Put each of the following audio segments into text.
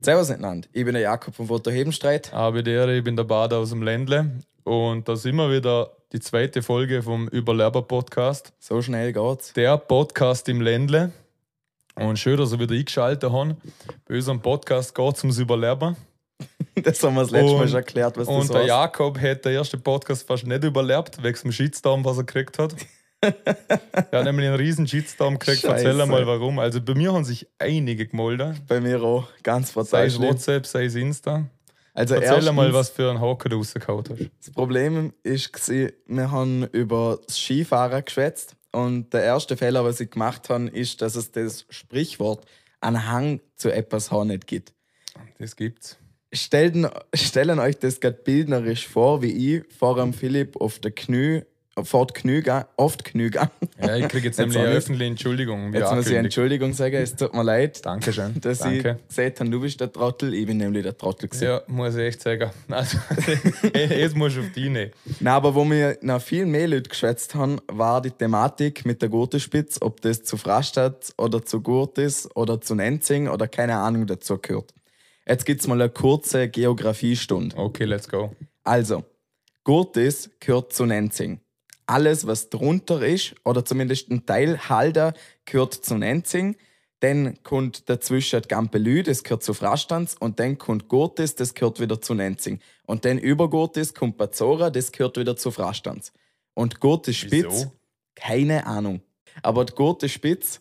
Servus miteinander, ich bin der Jakob vom Foto Hebenstreit. Aber der, ich bin der Bader aus dem Ländle und da sind wir wieder die zweite Folge vom Überleber-Podcast. So schnell geht's. Der Podcast im Ländle. Und schön, dass ihr wieder eingeschaltet habt. Bei unserem Podcast geht es ums Überleben. Das haben wir das letzte Mal schon erklärt, was das Und der heißt. Jakob hat den ersten Podcast fast nicht überlebt, wegen dem Shitstorm, was er gekriegt hat. er hat nämlich einen riesen Shitstorm gekriegt. Erzähl Scheiße. mal warum. Also bei mir haben sich einige gemeldet. Bei mir auch ganz Sei fatal es. WhatsApp, sei es Insta. Also Erzähl erstens, mal, was für einen Haken du rausgehauen hast. das Problem ist, gewesen, wir haben über das Skifahren geschwätzt und der erste Fehler, was ich gemacht habe, ist, dass es das Sprichwort einen Hang zu etwas haben nicht gibt. Das gibt's. Stellen, stellen euch das gerade bildnerisch vor, wie ich vor dem Philipp auf der Knü, auf die Knü gegangen. Ja, ich kriege jetzt Jetzt nämlich eine öffentliche Entschuldigung. Jetzt muss ich. Entschuldigung sagen, es tut mir leid, Dankeschön. dass Danke. ich gesagt habe, du bist der Trottel, ich bin nämlich der Trottel. gewesen. Ja, muss ich echt sagen. Also, jetzt musst du auf die nehmen. Nein, aber wo wir noch viel mehr Leute geschwätzt haben, war die Thematik mit der Gurtenspitze, ob das zu Frastadt oder zu Gurtis oder zu Nenzing oder keine Ahnung dazu gehört. Jetzt gibt's mal eine kurze Geografiestunde. Okay, let's go. Also, Gurtis gehört zu Nenzing. Alles, was drunter ist, oder zumindest ein Teilhalter, gehört zu Nenzing. Dann kommt dazwischen Gampelü, das gehört zu Frastanz. Und dann kommt Gurtis, das gehört wieder zu Nenzing. Und dann über Gurtis kommt Bazora, das gehört wieder zu Frastanz. Und Gurtis Spitz, keine Ahnung. Aber die Gurtis Spitz,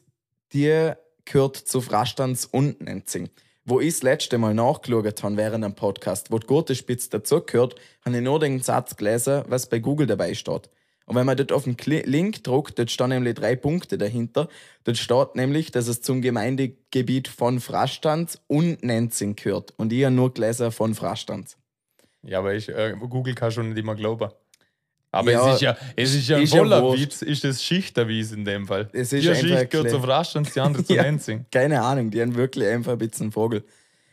die gehört zu Frastanz und Nenzing. Wo ich das letzte Mal nachgeschaut habe während einem Podcast, wo die Gurtenspitze dazugehört, habe ich nur den Satz gelesen, was bei Google dabei steht. Und wenn man dort auf den Link druckt, dort stehen nämlich drei Punkte dahinter. Dort steht nämlich, dass es zum Gemeindegebiet von Frastanz und Nenzing gehört. Und ich habe nur gelesen von Frastanz. Ja, aber ich, äh, Google kann schon nicht immer glauben. Aber Ja, es ist ja, es ist ja ein ist ja voller wurscht. Witz, ist das Schichterwies in dem Fall. Es ist die Schicht gehört zu Frastanz, die andere zu Ja. Nenzing. Keine Ahnung, die haben wirklich einfach ein bisschen Vogel.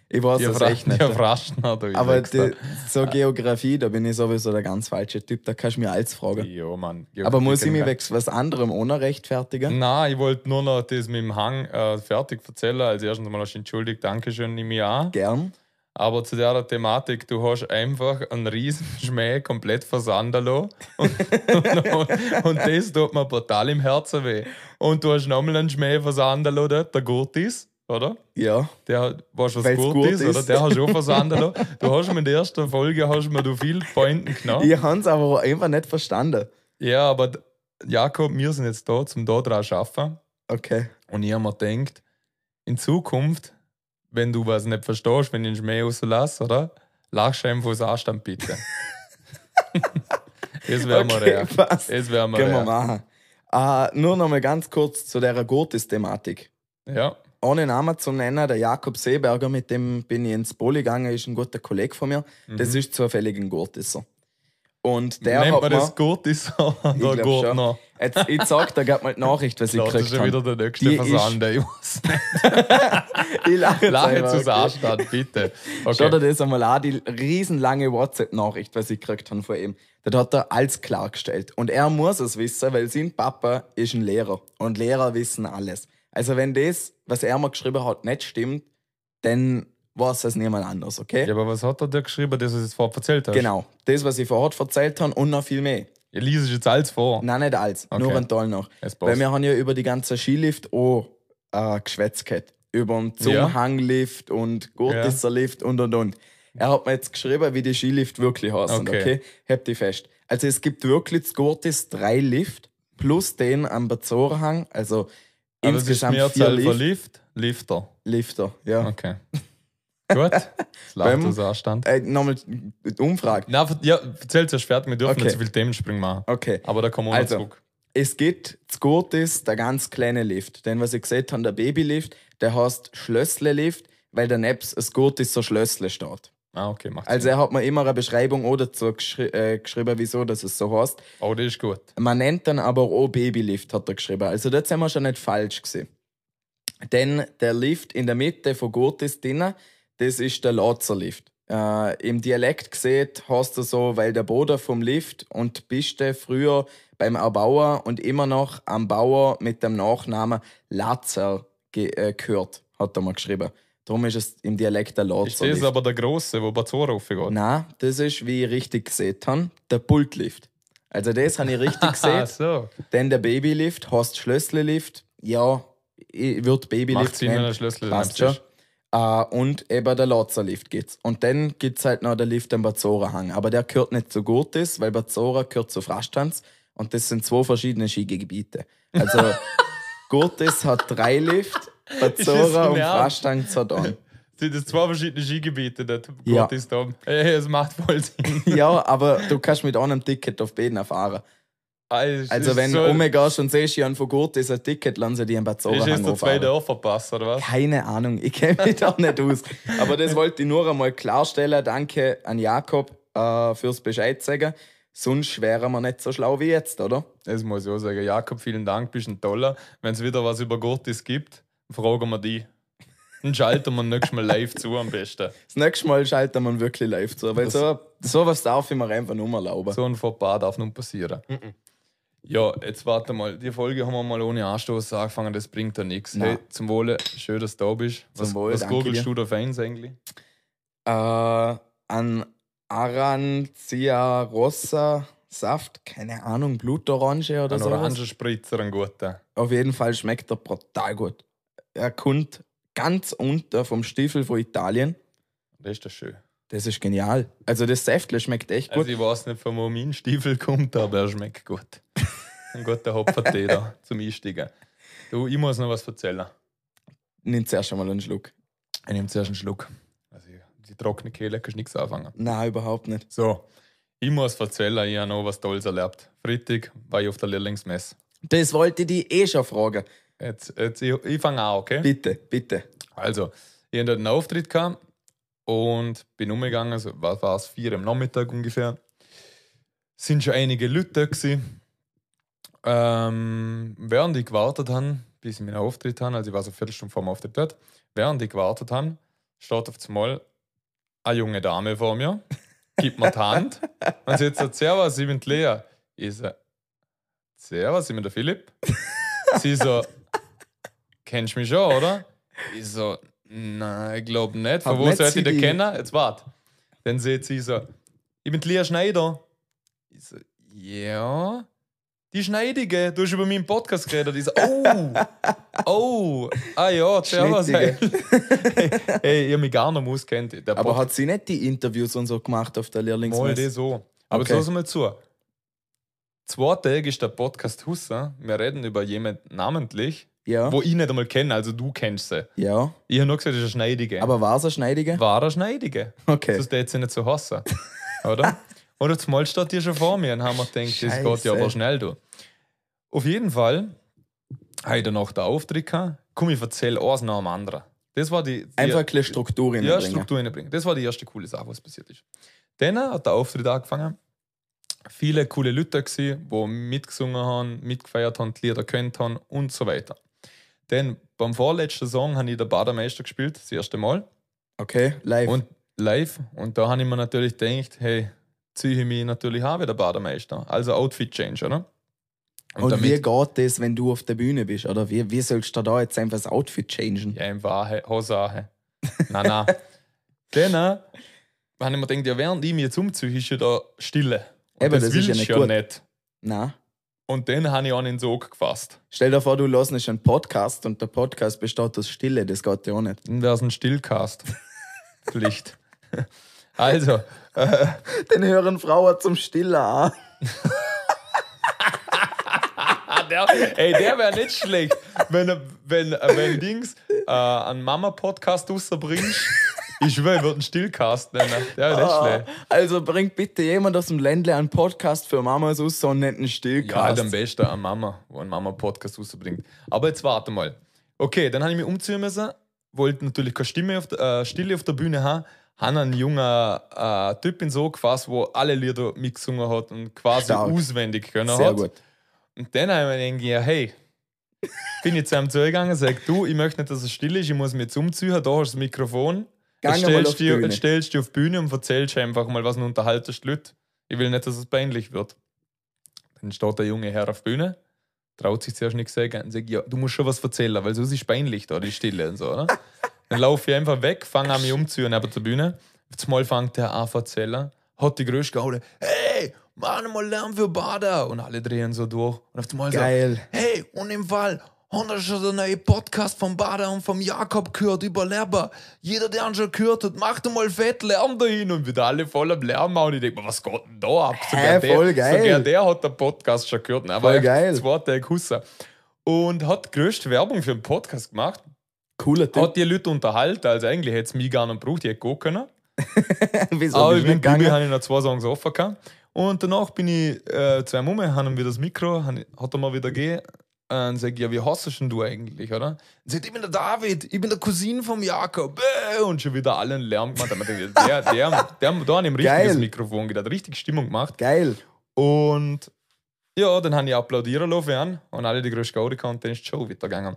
Ich weiß Die das echt nicht. Fraschner, du Aber die, so Geografie, da bin ich sowieso der ganz falsche Typ, da kannst du mir alles fragen. Ja, Mann. Aber muss ich mich weg? wegen was anderem ohne rechtfertigen? Nein, ich wollte nur noch das mit dem Hang äh, fertig erzählen. Also erstens mal hast du entschuldigt, Dankeschön, nehme ich an. Gern. Aber zu der Thematik, du hast einfach einen riesen Schmäh komplett versandeln lassen. Und, und, und das tut mir brutal im Herzen weh. Und du hast nochmal einen Schmäh versandeln lassen, der Gurtis, oder? Ja. Der, du, was Weil's gut, ist, ist. oder? Der hast du auch versandeln lassen. Du hast mir in der ersten Folge hast mir du viel Pointen genommen. Ich habe es aber einfach nicht verstanden. Ja, aber Jakob, wir sind jetzt da, zum da dran zu arbeiten. Okay. Und ich habe mir gedacht, in Zukunft, wenn du was nicht verstehst, wenn ich einen Schmäh rauslasse, oder? Lachst du einfach aus Anstand, bitte. das wäre mir Okay, real. passt. Das wäre mir Können wir machen. Äh, nur noch mal ganz kurz zu der Gurtis-Thematik. Ja, Ohne Namen zu nennen, der Jakob Seeberger, mit dem bin ich ins Poli gegangen, ist ein guter Kollege von mir. Das ist zufällig ein Gurtisser. Und der Mhm. nennt hat man das gut ist oder noch? Jetzt, ich sag dir gerade mal die Nachricht, was ich Das ist gekriegt schon wieder habe. der nächste Die ist- Versand. Ich weiß nicht. Ich lache jetzt Lach jetzt aus okay. Anstand, bitte. Schau dir Okay. das einmal an, die riesenlange WhatsApp-Nachricht, was ich gekriegt habe von ihm. Das hat er alles klargestellt. Und er muss es wissen, weil sein Papa ist ein Lehrer. Und Lehrer wissen alles. Also wenn das, was er mir geschrieben hat, nicht stimmt, dann weiß es niemand anders, okay? Ja, aber was hat er dir geschrieben, das du jetzt vorher erzählt hast? Genau. Das, was ich vorher erzählt habe und noch viel mehr. Ihr liest jetzt alles vor. Nein, nicht alles. Okay. Nur ein Teil noch. Weil wir haben ja über die ganze Skilift auch äh, geschwätzt gehabt. Über den Ja. Zumhanglift und Gurtisserlift und und und. Er hat mir jetzt geschrieben, wie die Skilift wirklich heißen. Okay. Okay. Habt ihr fest. Also es gibt wirklich das Gurtis drei Lift plus den am Bazorhang. Also Aber das ist insgesamt vier Lift, von Lift? Lifter. Lifter. Ja. Okay. Gut. Anstand. Äh, Nochmal die Umfrage. Na, ja, erzähl zuerst fertig, wir dürfen Okay. nicht so viel Themenspringen machen. Okay. Aber da kommen wir Also, noch zurück. Es gibt das Gurtis, der ganz kleine Lift. Denn was ich gesagt habe, der Babylift, der heißt Schlössle-Lift, weil der Nebs das Gurtis so Schlössle steht. Ah, okay, macht Also er hat mir immer eine Beschreibung auch dazu geschri äh, geschrieben, wieso dass es so heißt. Oh, das ist gut. Man nennt dann aber auch Babylift, hat er geschrieben. Also dort sind wir schon nicht falsch gesehen. Denn der Lift in der Mitte von Gurtis drinnen, das ist der Lazerlift. Äh, Im Dialekt gesehen heißt er so, weil der Boden vom Lift und Piste früher beim Erbauer und immer noch am Bauer mit dem Nachnamen Lazer äh, gehört, hat er mal geschrieben. Darum ist es im Dialekt der Ich sehe es aber der Große, wo Bazora raufgeht. Nein, das ist, wie ich richtig gesehen habe, der Pultlift. Also das habe ich richtig gesehen. so. Dann der Babylift, heißt Schlössli-Lift. Ja, würde Babylift Macht Sinn, wenn der Schlüssel Passt schon. Äh, und eben der Lotserlift gibt's. Und dann gibt's halt noch den Lift am Bazora-Hang. Aber der gehört nicht zu Gurtis, weil Bazora gehört zu Frastanz. Und das sind zwei verschiedene Skigebiete. Also Gurtis hat drei Lift, Bazora und. Frastanz hat einen. Sind das zwei verschiedene Skigebiete, der Ja. Ist da. Hey, es macht voll Sinn. Ja, aber du kannst mit einem Ticket auf beiden fahren. Also, Also wenn so, du umgehst und siehst, ja, von Gurtis ein Ticket, lassen sie die am Ist Bazora-Hang jetzt der zwei auffahren. Dörferpass, oder was? Keine Ahnung, ich kenne mich da nicht aus. Aber das wollte ich nur einmal klarstellen. Danke an Jakob äh, fürs Bescheid sagen. Sonst wären wir nicht so schlau wie jetzt, oder? Das muss ich auch sagen. Jakob, vielen Dank, bist ein toller. Wenn es wieder was über Gottis gibt, fragen wir die. Dann schalten wir nächstes Mal live zu am besten. Das nächste Mal schalten wir wirklich live zu. Weil so, sowas darf ich mir einfach nur erlauben. So ein Fauxpas darf nun passieren. Ja, jetzt warte mal. Die Folge haben wir mal ohne Anstoß angefangen, das bringt ja nichts. Hey, zum Wohle, schön, dass du da bist. Zum was Wohl, was googelst dir. du da für eins eigentlich? Äh, an Arancia Rossa Saft, keine Ahnung, Blutorange oder Ein so. Orangenspritzer, ein guter. Auf jeden Fall schmeckt er brutal gut. Er kommt ganz unter vom Stiefel von Italien. Das ist das schön. Das ist genial. Also das Säftle schmeckt echt gut. Also ich weiß nicht, von wo mein Stiefel kommt, aber er schmeckt gut. Ein guter Hopfertee da zum Einsteigen. Du, ich muss noch was erzählen. Nimm zuerst einmal einen Schluck. Ich nehme zuerst einen Schluck. Also die trockene Kehle kannst du nichts anfangen. Nein, überhaupt nicht. So, ich muss erzählen, ich habe noch was Tolles erlebt. Freitag war ich auf der Lehrlingsmesse. Das wollte ich dich eh schon fragen. Jetzt, jetzt, ich, ich fange an, okay? Bitte, bitte. Also, ich hatte dort einen Auftritt gehabt und bin umgegangen, so, was war es, vier am Nachmittag ungefähr. Sind schon einige Leute da gewesen. Ähm, während ich gewartet habe, bis ich meinen Auftritt habe, also ich war so eine Viertelstunde vor dem Auftritt dort, während ich gewartet habe, steht auf einmal eine junge Dame vor mir, gibt mir die Hand und sie sagt, Servus, ich bin Lea. Ich so, Servus, ich bin der Philipp. Sie so, kennst du mich schon, oder? Ich so, nein, ich glaube nicht. Von wo sollte ich den kennen? Jetzt wart. Dann sieht sie so, ich bin Lea Schneider. Ich so, ja. Die Schneidige, du hast über meinen Podcast geredet. Ich so, oh, oh, ah ja, servus. Hey, hey ich habe mich gar nicht auskennt. Aber hat sie nicht die Interviews und so gemacht auf der Mal Lehrlingsmesse? das so. Aber okay. so mal zu. Zwei Tage ist der Podcast Hussa. Wir reden über jemanden namentlich, Ja. wo ich nicht einmal kenne, also du kennst sie. Ja. Ich habe nur gesagt, das ist eine Schneidige. Aber war es eine Schneidige? war eine Schneidige. Okay. Das hätte sie nicht so hassen. Oder? Oder zumal steht die schon vor mir und haben wir gedacht, das geht ja Scheiße. aber schnell. Du. Auf jeden Fall habe ich dann noch den Auftritt gehabt. Komm, ich erzähle eins nach dem anderen. Das war die, die Einfach ein bisschen Struktur ja, reinbringen. Struktur reinbringen. Das war die erste coole Sache, was passiert ist. Dann hat der Auftritt angefangen. Viele coole Leute gewesen, die mitgesungen haben, mitgefeiert haben, die Lieder kennt haben und so weiter. Dann beim vorletzten Song habe ich den Bademeister gespielt, das erste Mal. Okay, live. Und live. Und da habe ich mir natürlich gedacht, hey, ziehe ich mich natürlich auch wie der Bademeister. Also Outfit Change, oder? Und, wie geht das, wenn du auf der Bühne bist? Oder wie, wie sollst du da jetzt einfach das Outfit changen? Ja, im Wahrheit, Hose. nein, nein. Dann äh, habe ich mir gedacht, ja, während ich mich jetzt umziehe, ist ja da Stille. Und Eben, das ist ja nicht ja gut. nicht. Na, Und dann habe ich auch in den Sog gefasst. stell dir vor, du hörst nicht einen Podcast und der Podcast besteht aus Stille. Das geht ja auch nicht. Wäre es ein Stillcast. Pflicht. Also, Den hören Frauen zum Stiller an. Der, ey, der wäre nicht schlecht, wenn, wenn, wenn Dings äh, einen Mama-Podcast rausbringst. Ich schwöre, ich würde einen Stillcast nennen. Wäre nicht Ah, schlecht. Also bringt bitte jemand aus dem Ländle einen Podcast für Mamas aus, so einen netten Ja, halt Stillcast. am besten eine Mama, wo ein Mama-Podcast rausbringt. Aber jetzt warte mal. Okay, dann habe ich mich umziehen müssen, wollte natürlich keine Stimme auf der, äh, Stille auf der Bühne haben, habe einen jungen äh, Typ in so gefasst, wo alle Lieder mitgesungen hat und quasi Stark. auswendig können Sehr hat. gut. Und dann habe ich mir gedacht, ja, hey, bin ich zu ihm zugegangen, sag du, ich möchte nicht, dass es still ist, ich muss mich jetzt umziehen, da hast du das Mikrofon. Gang stellst, die Bühne. jetzt stellst dich auf die Bühne und erzählst einfach mal, was du unterhaltest die Leute. Ich will nicht, dass es peinlich wird. Dann steht der junge Herr auf der Bühne, traut sich zuerst nichts sagen und sagt, ja, du musst schon was erzählen, weil sonst ist es peinlich da, die Stille und so, oder? Dann laufe ich einfach weg, fange an mich umzuhören neben der Bühne. Auf einmal fängt der an zu erzählen, hat die größte gehauen, hey, mach mal Lärm für Bader. Und alle drehen so durch. Und auf einmal Geil. so, hey, und im Fall, haben wir schon den neuen Podcast vom Bader und vom Jakob gehört über Lärm. Jeder, der ihn schon gehört hat, macht mal fett Lärm dahin. Und wieder alle voll am Lärm machen. Und ich denke mir, was geht denn da ab? Hä, voll der, geil. Sogar der hat den Podcast schon gehört. Aber Voll geil. Zwei Tage Husser. Und hat größte Werbung für den Podcast gemacht. Cooler Typ. Hat die Leute unterhalten. Also eigentlich hätte es mich gar nicht gebraucht, ich hätte gehen können. Wieso Aber ich bin gegangen? habe ich noch zwei Songs offen gehabt. Und danach bin ich äh, zwei Mumme, haben wir das Mikro, hat er mal wieder gegeben. Äh, Und sag, ja, wie hast du denn du eigentlich, oder? Und sagt, ich bin der David, ich bin der Cousin vom Jakob. Äh, Und schon wieder allen Lärm gemacht. Der, der, der, der, da an dem richtiges Geil. Mikrofon geht, hat richtig Stimmung gemacht. Geil. Und ja, dann habe ich applaudieren lassen an und alle die größte Gaudi dann ist die Show weitergegangen.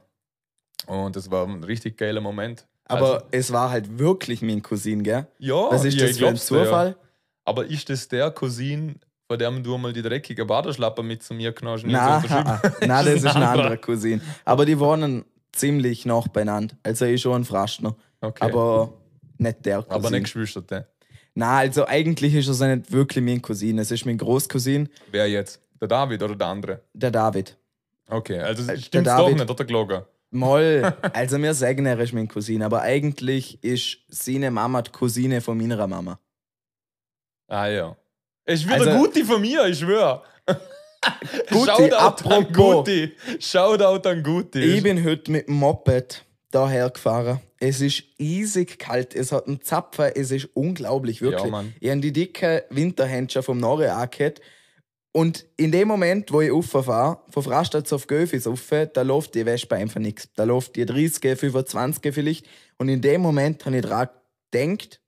Und das war ein richtig geiler Moment. Aber Also, es war halt wirklich mein Cousin, gell? ja, Was ist ja, das für ein dir, ja. Zufall? Aber ist das der Cousin, von dem du mal die dreckige Baderschlapper mit zu mir knallst? und Nein, unterschrieben? nein, das ist ein anderer. Cousin. Aber die wohnen ziemlich nah beieinander. Also ich schon ein Fraschner. Okay. Aber nicht der Cousin. Aber nicht Geschwisterte. Nein, also eigentlich ist es nicht wirklich mein Cousin. Es ist mein Großcousin, Wer jetzt? Der David oder der andere? der David. Okay, also der stimmt's doch nicht, oder gelogen? Moll, also wir sagen, er ist mein Cousin, aber eigentlich ist seine Mama die Cousine von meiner Mama. Ah ja. Es wird Also- eine gute von mir, ich schwöre. Guti, Shoutout an. Guti. Shoutout an Guti. Ich bin heute mit dem Moped daher gefahren. Es ist eisig kalt, es hat einen Zapfer, es ist unglaublich, wirklich. Ja, Mann. ich habe die dicke Winterhändchen vom Norre angehört. Und in dem Moment, wo ich rauffahre, von Frastadt auf Göfis rauf, da läuft die Wespe einfach nichts. Da läuft die 30, 25 vielleicht. Und in dem Moment habe ich daran gedacht,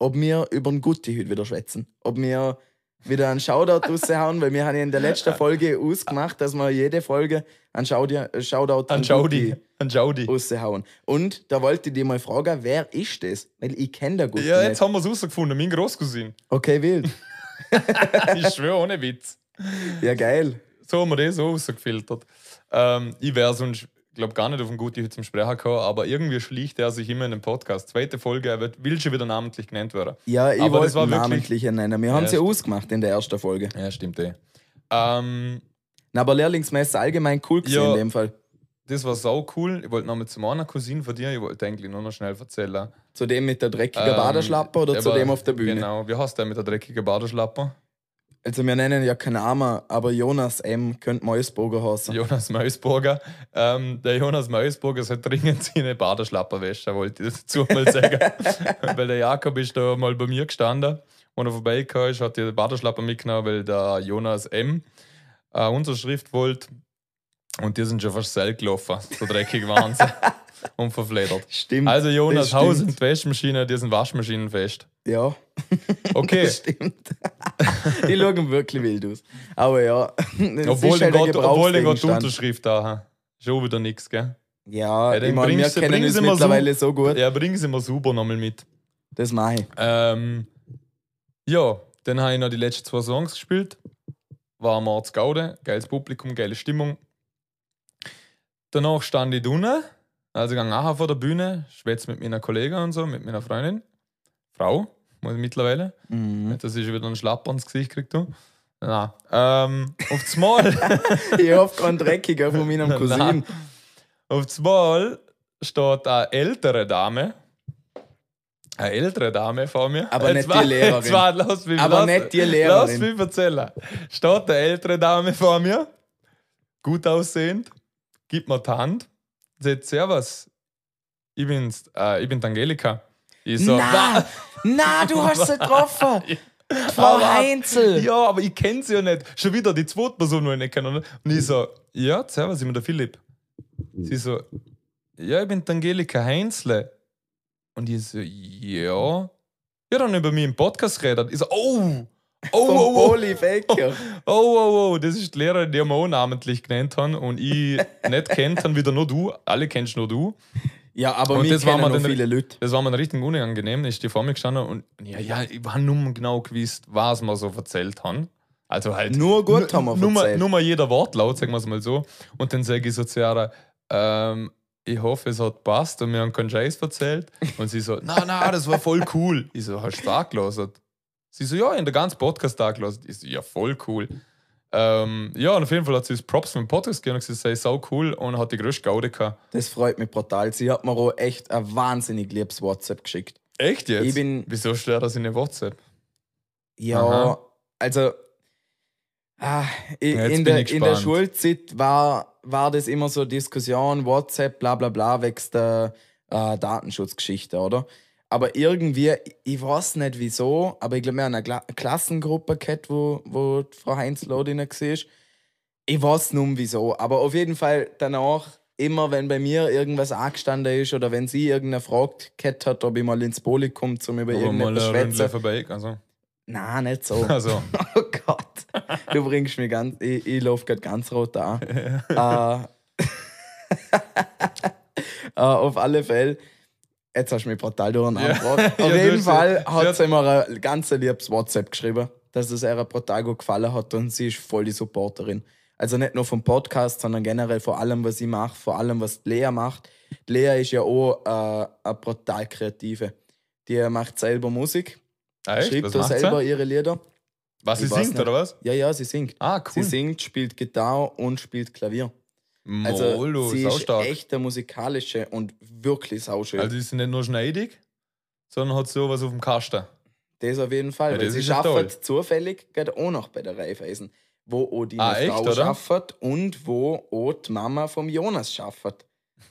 ob wir über den Gutti heute wieder schwätzen. Ob wir wieder einen Shoutout raushauen, weil wir haben ja in der letzten Folge ausgemacht, dass wir jede Folge einen Shoutout, äh, Shoutout An Jaudi. An Jaudi. raushauen. Und da wollte ich dich mal fragen, wer ist das? Weil ich kenne den Gutti Ja, jetzt nicht. haben wir es rausgefunden, mein Großcousin. Okay, wild. ich schwöre, ohne Witz. Ja, geil. So haben wir das so rausgefiltert. Ähm, ich wäre sonst, glaube gar nicht auf den Guti heute zum Sprechen gekommen, aber irgendwie schlicht er sich immer in den Podcast. Zweite Folge, er wird, will schon wieder namentlich genannt werden. Ja, ich Aber wollte das war ihn wirklich- namentlich nennen. Wir haben es ja ausgemacht in der ersten Folge. Ja, stimmt eh. Ähm, Na, aber Lehrlingsmesse allgemein cool gewesen Ja. in dem Fall. das war so cool. Ich wollte noch mit zum anderen Cousin von dir, ich wollte eigentlich nur noch schnell erzählen. Zu dem mit der dreckigen Ähm, Baderschlappe oder zu dem auf der Bühne? Genau, wie heißt der mit der dreckigen Baderschlappe? Also, wir nennen ja keinen Namen, aber Jonas M. könnte Meusburger heißen. Jonas Meusburger. Ähm, der Jonas Meusburger soll dringend seine Baderschlappe waschen, wollte ich dazu mal sagen. weil der Jakob ist da mal bei mir gestanden, und er vorbeigekommen ist, hat die Baderschlappe mitgenommen, weil der Jonas M. Äh, unsere Schrift wollte. Und die sind schon fast selbst gelaufen. So dreckig waren sie. und verfledert. Stimmt. Also Jonas, Haus stimmt. und Waschmaschine, die sind Waschmaschinenfest. Ja, Okay. das stimmt. die schauen wirklich wild aus. Aber ja, obwohl ist den halt Gott, obwohl den Gott. Unterschrift da ha. Schon wieder nichts, gell? Ja, Ja, ich den meine, wir kennen uns so- mittlerweile so gut. Ja, bringen sie mal super nochmal mit. Das mache ich. Ähm, ja, dann habe ich noch die letzten zwei Songs gespielt. War Arzt Gaude, geiles Publikum, geile Stimmung. Danach stand ich unten, also gang nachher vor der Bühne, schwätze mit meiner Kollegin und so, mit meiner Freundin. Frau, muss ich mittlerweile. Mhm. Ich schon wieder einen Schlapper ins Gesicht krieg, du. Nein. Ähm, auf das Mal. Ich hoffe keinen Dreckiger von meinem Cousin. Nein. Auf das Mal steht eine ältere Dame. Eine ältere Dame vor mir. Aber Jetzt nicht die war- Lehrerin. Jetzt war, lass mich, Aber lass, nicht die Lehrerin. Lass mich erzählen. Steht eine ältere Dame vor mir. Gut aussehend. Gibt mir die Hand. Sagt, Servus. Ich bin's, äh, ich bin Angelika. Ich so, Na, na, du hast sie getroffen. Frau Aber- Heinzel. Ja, aber ich kenne sie ja nicht. Schon wieder die zweite Person, die ich nicht kenne. Und ich so, ja, servus, ich bin der Philipp. Sie so, ja, ich bin Angelika Heinzle. Und ich so, ja. Ja, dann über mich im Podcast redet. Ich so, oh, oh, Vom oh, oh, Poli Becker. oh, oh, oh, das ist die Lehrerin, die wir auch namentlich genannt haben und ich nicht kennt haben, wieder nur du. Alle kennst nur du. Ja, aber Und das war kennen mir dann- viele Leute. Das war mir richtig unangenehm. Ist die vor mir gestanden und ja, ja, ich war nur genau gewusst, was wir so erzählt haben. Also halt. Nur gut haben wir nur erzählt. nur mal jeder Wortlaut, sagen wir es mal so. Und dann sage ich so zu ihr, ähm, ich hoffe, es hat passt und wir haben keinen Scheiß erzählt. Und sie so, na, na, das war voll cool. Ich so, hast du es angelassen? Sie so, ja, in der ganzen Podcast angelassen. Ich so, ja, voll cool. Ähm, ja, und auf jeden Fall hat sie das Props für den Podcast gegeben und gesagt, sei sau cool und hat die größte Gaude gehabt. Das freut mich brutal. Sie hat mir auch echt ein wahnsinnig liebes WhatsApp geschickt. Echt jetzt? Ich bin- Wieso steht das in der WhatsApp? Ja, Aha. also ah, i- Ja, in, der, ich in der. Schulzeit war, war das immer so Diskussion, WhatsApp, bla bla bla, wächst der äh, Datenschutzgeschichte, oder? Aber irgendwie, ich weiß nicht wieso, aber ich glaube, wir haben eine Kla Klassengruppe gehabt, wo, wo Frau Heinz Lodin war. Ich weiß nun wieso, aber auf jeden Fall danach, immer wenn bei mir irgendwas angestanden ist oder wenn sie irgendeine Frage gehabt hat, ob ich mal ins Poli komme, um über mal irgendetwas zu schwätzen. vorbei. Also, Nein, nicht so. also Oh Gott, du bringst mich ganz. Ich, ich laufe gerade ganz rot an. äh, äh, auf alle Fälle. Jetzt hast du mich brutal durcheinander Ja. Ja, Auf du jeden Fall sie hat sie mir ein ganz liebes WhatsApp geschrieben, dass es ihr brutal gut gefallen hat und sie ist voll die Supporterin. Also nicht nur vom Podcast, sondern generell vor allem, was ich mache, vor allem, was Lea macht. Lea ist ja auch äh, eine brutal Kreative. Die macht selber Musik, Ah, schreibt macht selber sie? ihre Lieder. Was, sie Ich weiß singt, oder was? Ja, ja, sie singt. Ah, Sie cool. singt, spielt Gitarre und spielt Klavier. Also, Molo, sie ist echt eine musikalische und wirklich sauschön. Also, ist sie nicht nur schneidig, sondern hat sowas auf dem Kasten. das auf jeden Fall. Ja, weil sie ist arbeitet zufällig gerade auch noch bei der Raiffeisen, wo auch die Ah, Frau arbeitet und wo auch die Mama vom Jonas arbeitet.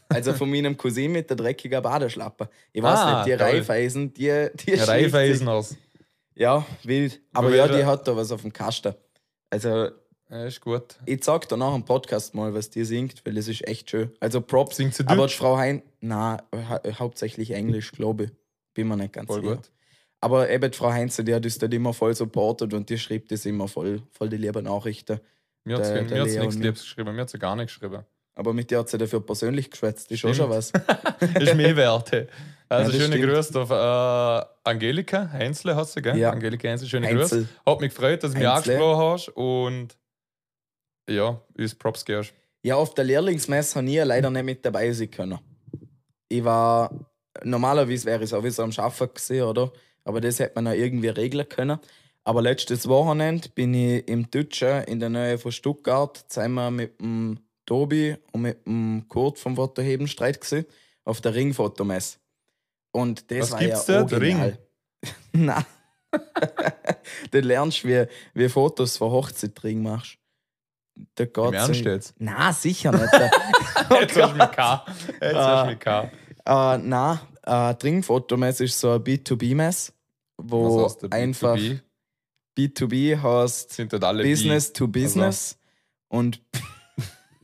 Also von meinem Cousin mit der dreckigen Badeschlappe. Ich weiß Ah, nicht, die toll. Raiffeisen, die, die sich- Reifeiseners. Ja, wild. Aber Aber ja, die hat da was auf dem Kasten. Also Ja, ist gut. ich sag da nach dem Podcast mal, was die singt, weil es ist echt schön. Also Props. Singt sie Aber Deutsch? Frau Hein, na, hau hauptsächlich Englisch, glaube ich. Bin mir nicht ganz Voll sicher. gut. Aber eben Frau Heinz, die hat uns dort immer voll supportet und die schreibt das immer voll, voll die lieben Nachrichten. Mir hat sie mir nichts mir. Liebes geschrieben, mir hat sie gar nicht geschrieben. Aber mit der hat sie dafür persönlich geschwätzt. Ist auch schon was. ist mehr wert. hey. Also Ja, das schöne stimmt. Grüße auf äh, Angelika Heinzle, hast du, gell? Ja. Angelika Heinzle, schöne Heinzel. Grüße. Hat mich gefreut, dass du mich angesprochen hast und ja, uns Props gehst. Ja, auf der Lehrlingsmesse habe ich leider nicht mit dabei sein können. Ich war, normalerweise wäre ich sowieso am Arbeiten gewesen, oder? Aber das hätte man noch irgendwie regeln können. Aber letztes Wochenende bin ich im Deutschen in der Nähe von Stuttgart zusammen mit dem Tobi und mit dem Kurt vom Fotohebenstreit gewesen, auf der Ringfotomesse. Und das Was war gibt's ja da? auch Der Ring? Nein. Dort lernst du, wie, wie Fotos von Hochzeitring machst. Da Im geht's Ernst in- jetzt? Nein, sicher nicht. Jetzt hast du mich gehabt. Jetzt hast du mich gehabt. Äh, nein, äh, Trinkfotomess ist so ein B2B-Mess, wo heißt der einfach B2B? B2B heißt Sind dort alle Business to Business und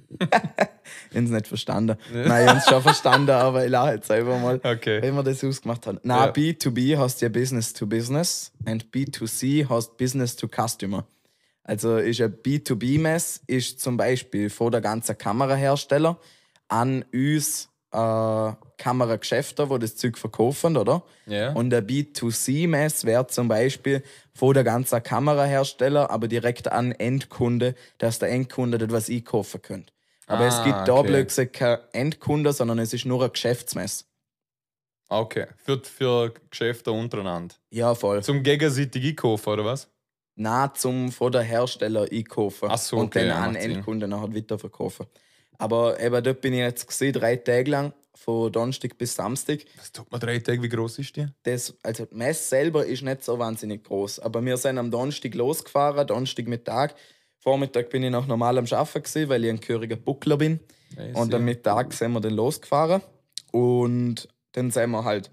ich habe es nicht verstanden. Ja. Nein, ich habe es schon verstanden, aber ich lache jetzt selber mal, B? Okay. wenn wir das ausgemacht haben. Nein, Ja. B2B heißt ja Business to Business und B2C heißt Business to Customer. Also ist ein B2B-Mess ist zum Beispiel von der ganzen Kamerahersteller an uns äh, Kamerageschäfte, wo das Zeug verkaufen, oder? Ja. Und der B2C-Mess wäre zum Beispiel von der ganzen Kamerahersteller, aber direkt an Endkunde, dass der Endkunde dort was einkaufen könnte. Aber es Ah, gibt da blöd kein Endkunde, sondern es ist nur ein Geschäftsmess. Okay. Für, für Geschäfte untereinander. Ja, voll. Zum gegenseitig einkaufen, oder was? Nah zum von der Hersteller einkaufen so, und okay, dann ja, an Sinn. Endkunden nachher weiterverkaufen. Aber eben dort bin ich jetzt gesehen, drei Tage lang, von Donnerstag bis Samstag. Was tut man drei Tage? Wie groß ist die? Das, also die Messe selber ist nicht so wahnsinnig groß, aber wir sind am Donnerstag losgefahren, Donnerstag Mittag. Vormittag bin ich noch normal am Arbeiten, gewesen, weil ich ein gehöriger Buckler bin. Und am Mittag sind wir dann losgefahren. Und dann sind wir halt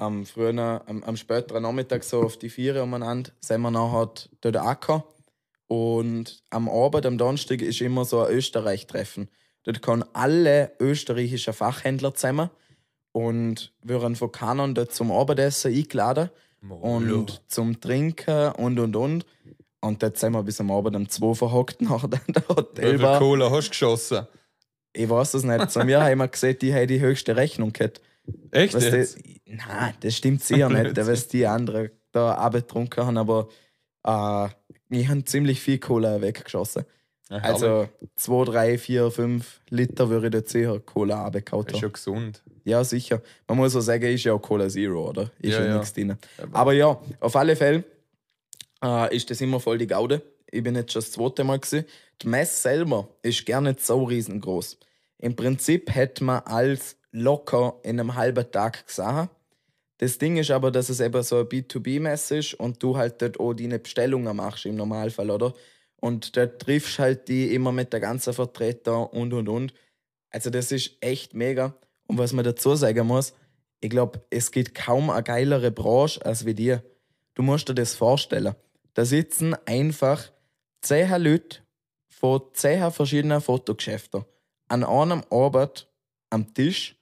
am frühen, am, am späteren Nachmittag so auf die Viere umeinander, sind wir nachher dort angekommen. Und am Abend, am Donnerstag, ist immer so ein Österreich-Treffen. Dort kommen alle österreichischen Fachhändler zusammen und werden von Kanon dort zum Abendessen eingeladen und zum Trinken und und und. Und dort sind wir bis am Abend um 2 verhockt nach der Wie viel. Cola hast du geschossen? Ich weiß es nicht. Zu mir haben wir gesehen, die haben die höchste Rechnung gehabt. Echt Was jetzt? die, nein, das stimmt sicher nicht, was die anderen da abgetrunken haben, aber äh, ich habe ziemlich viel Cola weggeschossen. Ja, Also 2, 3, 4, 5 Liter würde ich da sicher Cola abgekaut ist haben. ja gesund. Ja, sicher. Man muss auch sagen, ist ja auch Cola Zero, oder? Ist Ja, ja, ja. nichts drin. Aber ja, auf alle Fälle äh, ist das immer voll die Gaude. Ich bin jetzt schon das zweite Mal gewesen. Die Messe selber ist gar nicht so riesengroß. Im Prinzip hätte man als locker in einem halben Tag gesehen. Das Ding ist aber, dass es eben so eine B2B-Messe ist und du halt dort auch deine Bestellungen machst im Normalfall, oder? Und dort triffst halt die immer mit der ganzen Vertreter und und und. Also das ist echt mega. Und was man dazu sagen muss, ich glaube, es gibt kaum eine geilere Branche als wie dir. Du musst dir das vorstellen. Da sitzen einfach zehn Leute von zehn verschiedenen Fotogeschäften an einem Arbeit am Tisch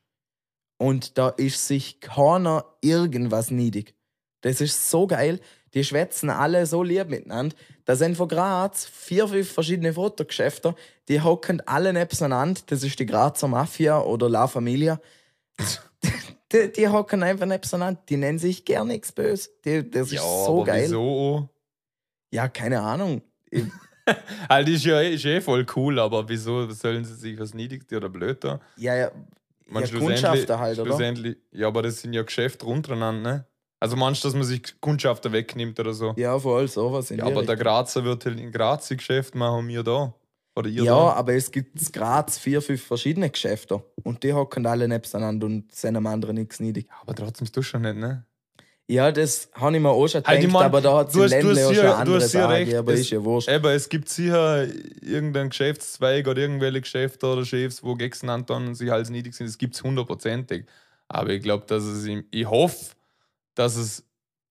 und da ist sich keiner irgendwas niedig. Das ist so geil. Die schwätzen alle so lieb miteinander. Da sind von Graz vier, fünf verschiedene Fotogeschäfte. Die hocken alle nebeneinander. Das ist die Grazer Mafia oder La Familia. die, die hocken einfach nebeneinander. Die nennen sich gar nichts böse. Die, das ist so geil. wieso? Ja, keine Ahnung. Ich, Halt ist ja ist eh voll cool, aber wieso sollen sie sich was niedrig oder blöder? ja, ja. Man, ja, Kundschafter halt, oder? Ja, aber das sind ja Geschäfte untereinander, ne? Also meinst du, dass man sich Kundschafter wegnimmt oder so? Ja, vor allem sowas. In Ja, aber der Richtung. Grazer wird halt in Graz ein Geschäft machen, wir da. Oder ihr Ja, da. aber es gibt in Graz vier, fünf verschiedene Geschäfte. Und die hocken alle nebeneinander und sind am anderen nichts niedig. Aber trotzdem ist das schon nicht, ne? Ja, das habe ich mir auch schon Halt, ich gedacht, mein, aber da hat du Ländle auch schon du andere hast Sachen, recht, aber es- ist ja wurscht. Eben, es gibt sicher irgendeinen Geschäftszweig oder irgendwelche Geschäfte oder Chefs, wo gegeneinander und sie halt niedrig sind. Das gibt es hundertprozentig. Aber ich glaube, dass es im, ich hoffe, dass es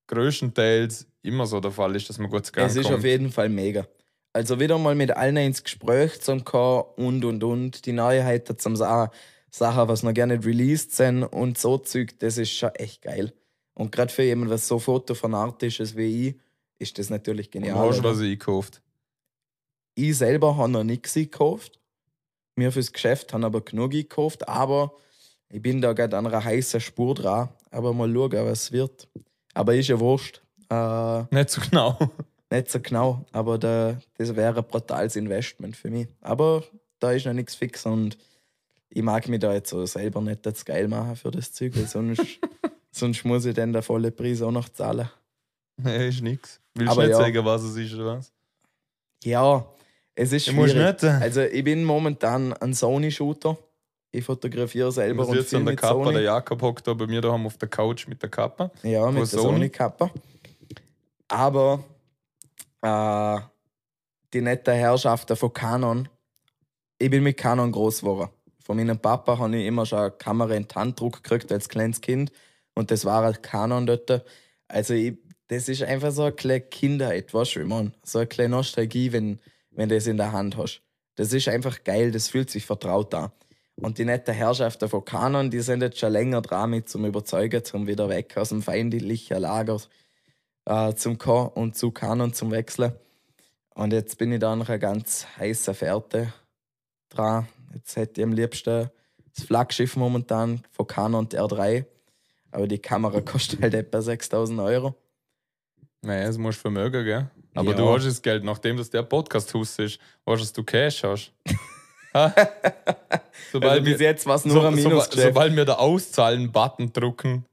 größtenteils immer so der Fall ist, dass man gut zu Es ist kommt. auf jeden Fall mega. Also wieder mal mit allen ins Gespräch zum kommen und und und. Die Neuheiten zum Sagen, Sachen, was noch gerne nicht released sind und so Zeug, das ist schon echt geil. Und gerade für jemanden, was so fotofanatisch ist wie ich, ist das natürlich Und genial. hast du was gekauft? Ich selber habe noch nichts gekauft. Mir fürs Geschäft haben aber genug gekauft. Aber ich bin da gerade an einer heißen Spur dran. Aber mal schauen, was wird. Aber ist ja wurscht. Äh, Nicht so genau. nicht so genau. Aber da, das wäre ein brutales Investment für mich. Aber da ist noch nichts fix und ich mag mich da jetzt so selber nicht jetzt geil machen für das Zeug, weil sonst, sonst muss ich dann den vollen Preis auch noch zahlen. nee, ist nix. Willst du nicht ja. sagen, was es ist oder was? Ja, es ist Ich muss schwierig. nicht. äh, Also ich bin momentan ein Sony-Shooter. Ich fotografiere Ich selber muss und jetzt an der Kappa. Der Sony. Jakob hockt da bei mir daheim auf der Couch mit der Kappa. Ja, mit der Sony. Sony-Kappa. Aber äh, die netten Herrschaften von Canon, ich bin mit Canon groß geworden. Von meinem Papa habe ich immer schon eine Kamera in die Hand gekriegt als kleines Kind. Und das war halt Canon dort. Also ich, das ist einfach so eine kleine Kindheit, weißt du, man? So eine kleine Nostalgie, wenn, wenn du das in der Hand hast. Das ist einfach geil, das fühlt sich vertraut an. Und die netten Herrschaften von Canon, die sind jetzt schon länger dran mit zum Überzeugen, zum wieder weg aus dem feindlichen Lager äh, zum kommen und zu Canon zum Wechseln. Und jetzt bin ich da noch eine ganz heiße Fährte dran. Jetzt hätte ich am liebsten das Flaggschiff momentan von Canon die R3. Aber die Kamera kostet halt etwa 6000 Euro. Naja, das musst du vermögen, gell? Aber Ja. du hast das Geld, nachdem das der Podcast Hus ist, du, dass du Cash hast. Ha? sobald, Also bis wir, jetzt war es nur so, ein so, Minusgeschäft. sobald wir den Auszahlen-Button drucken,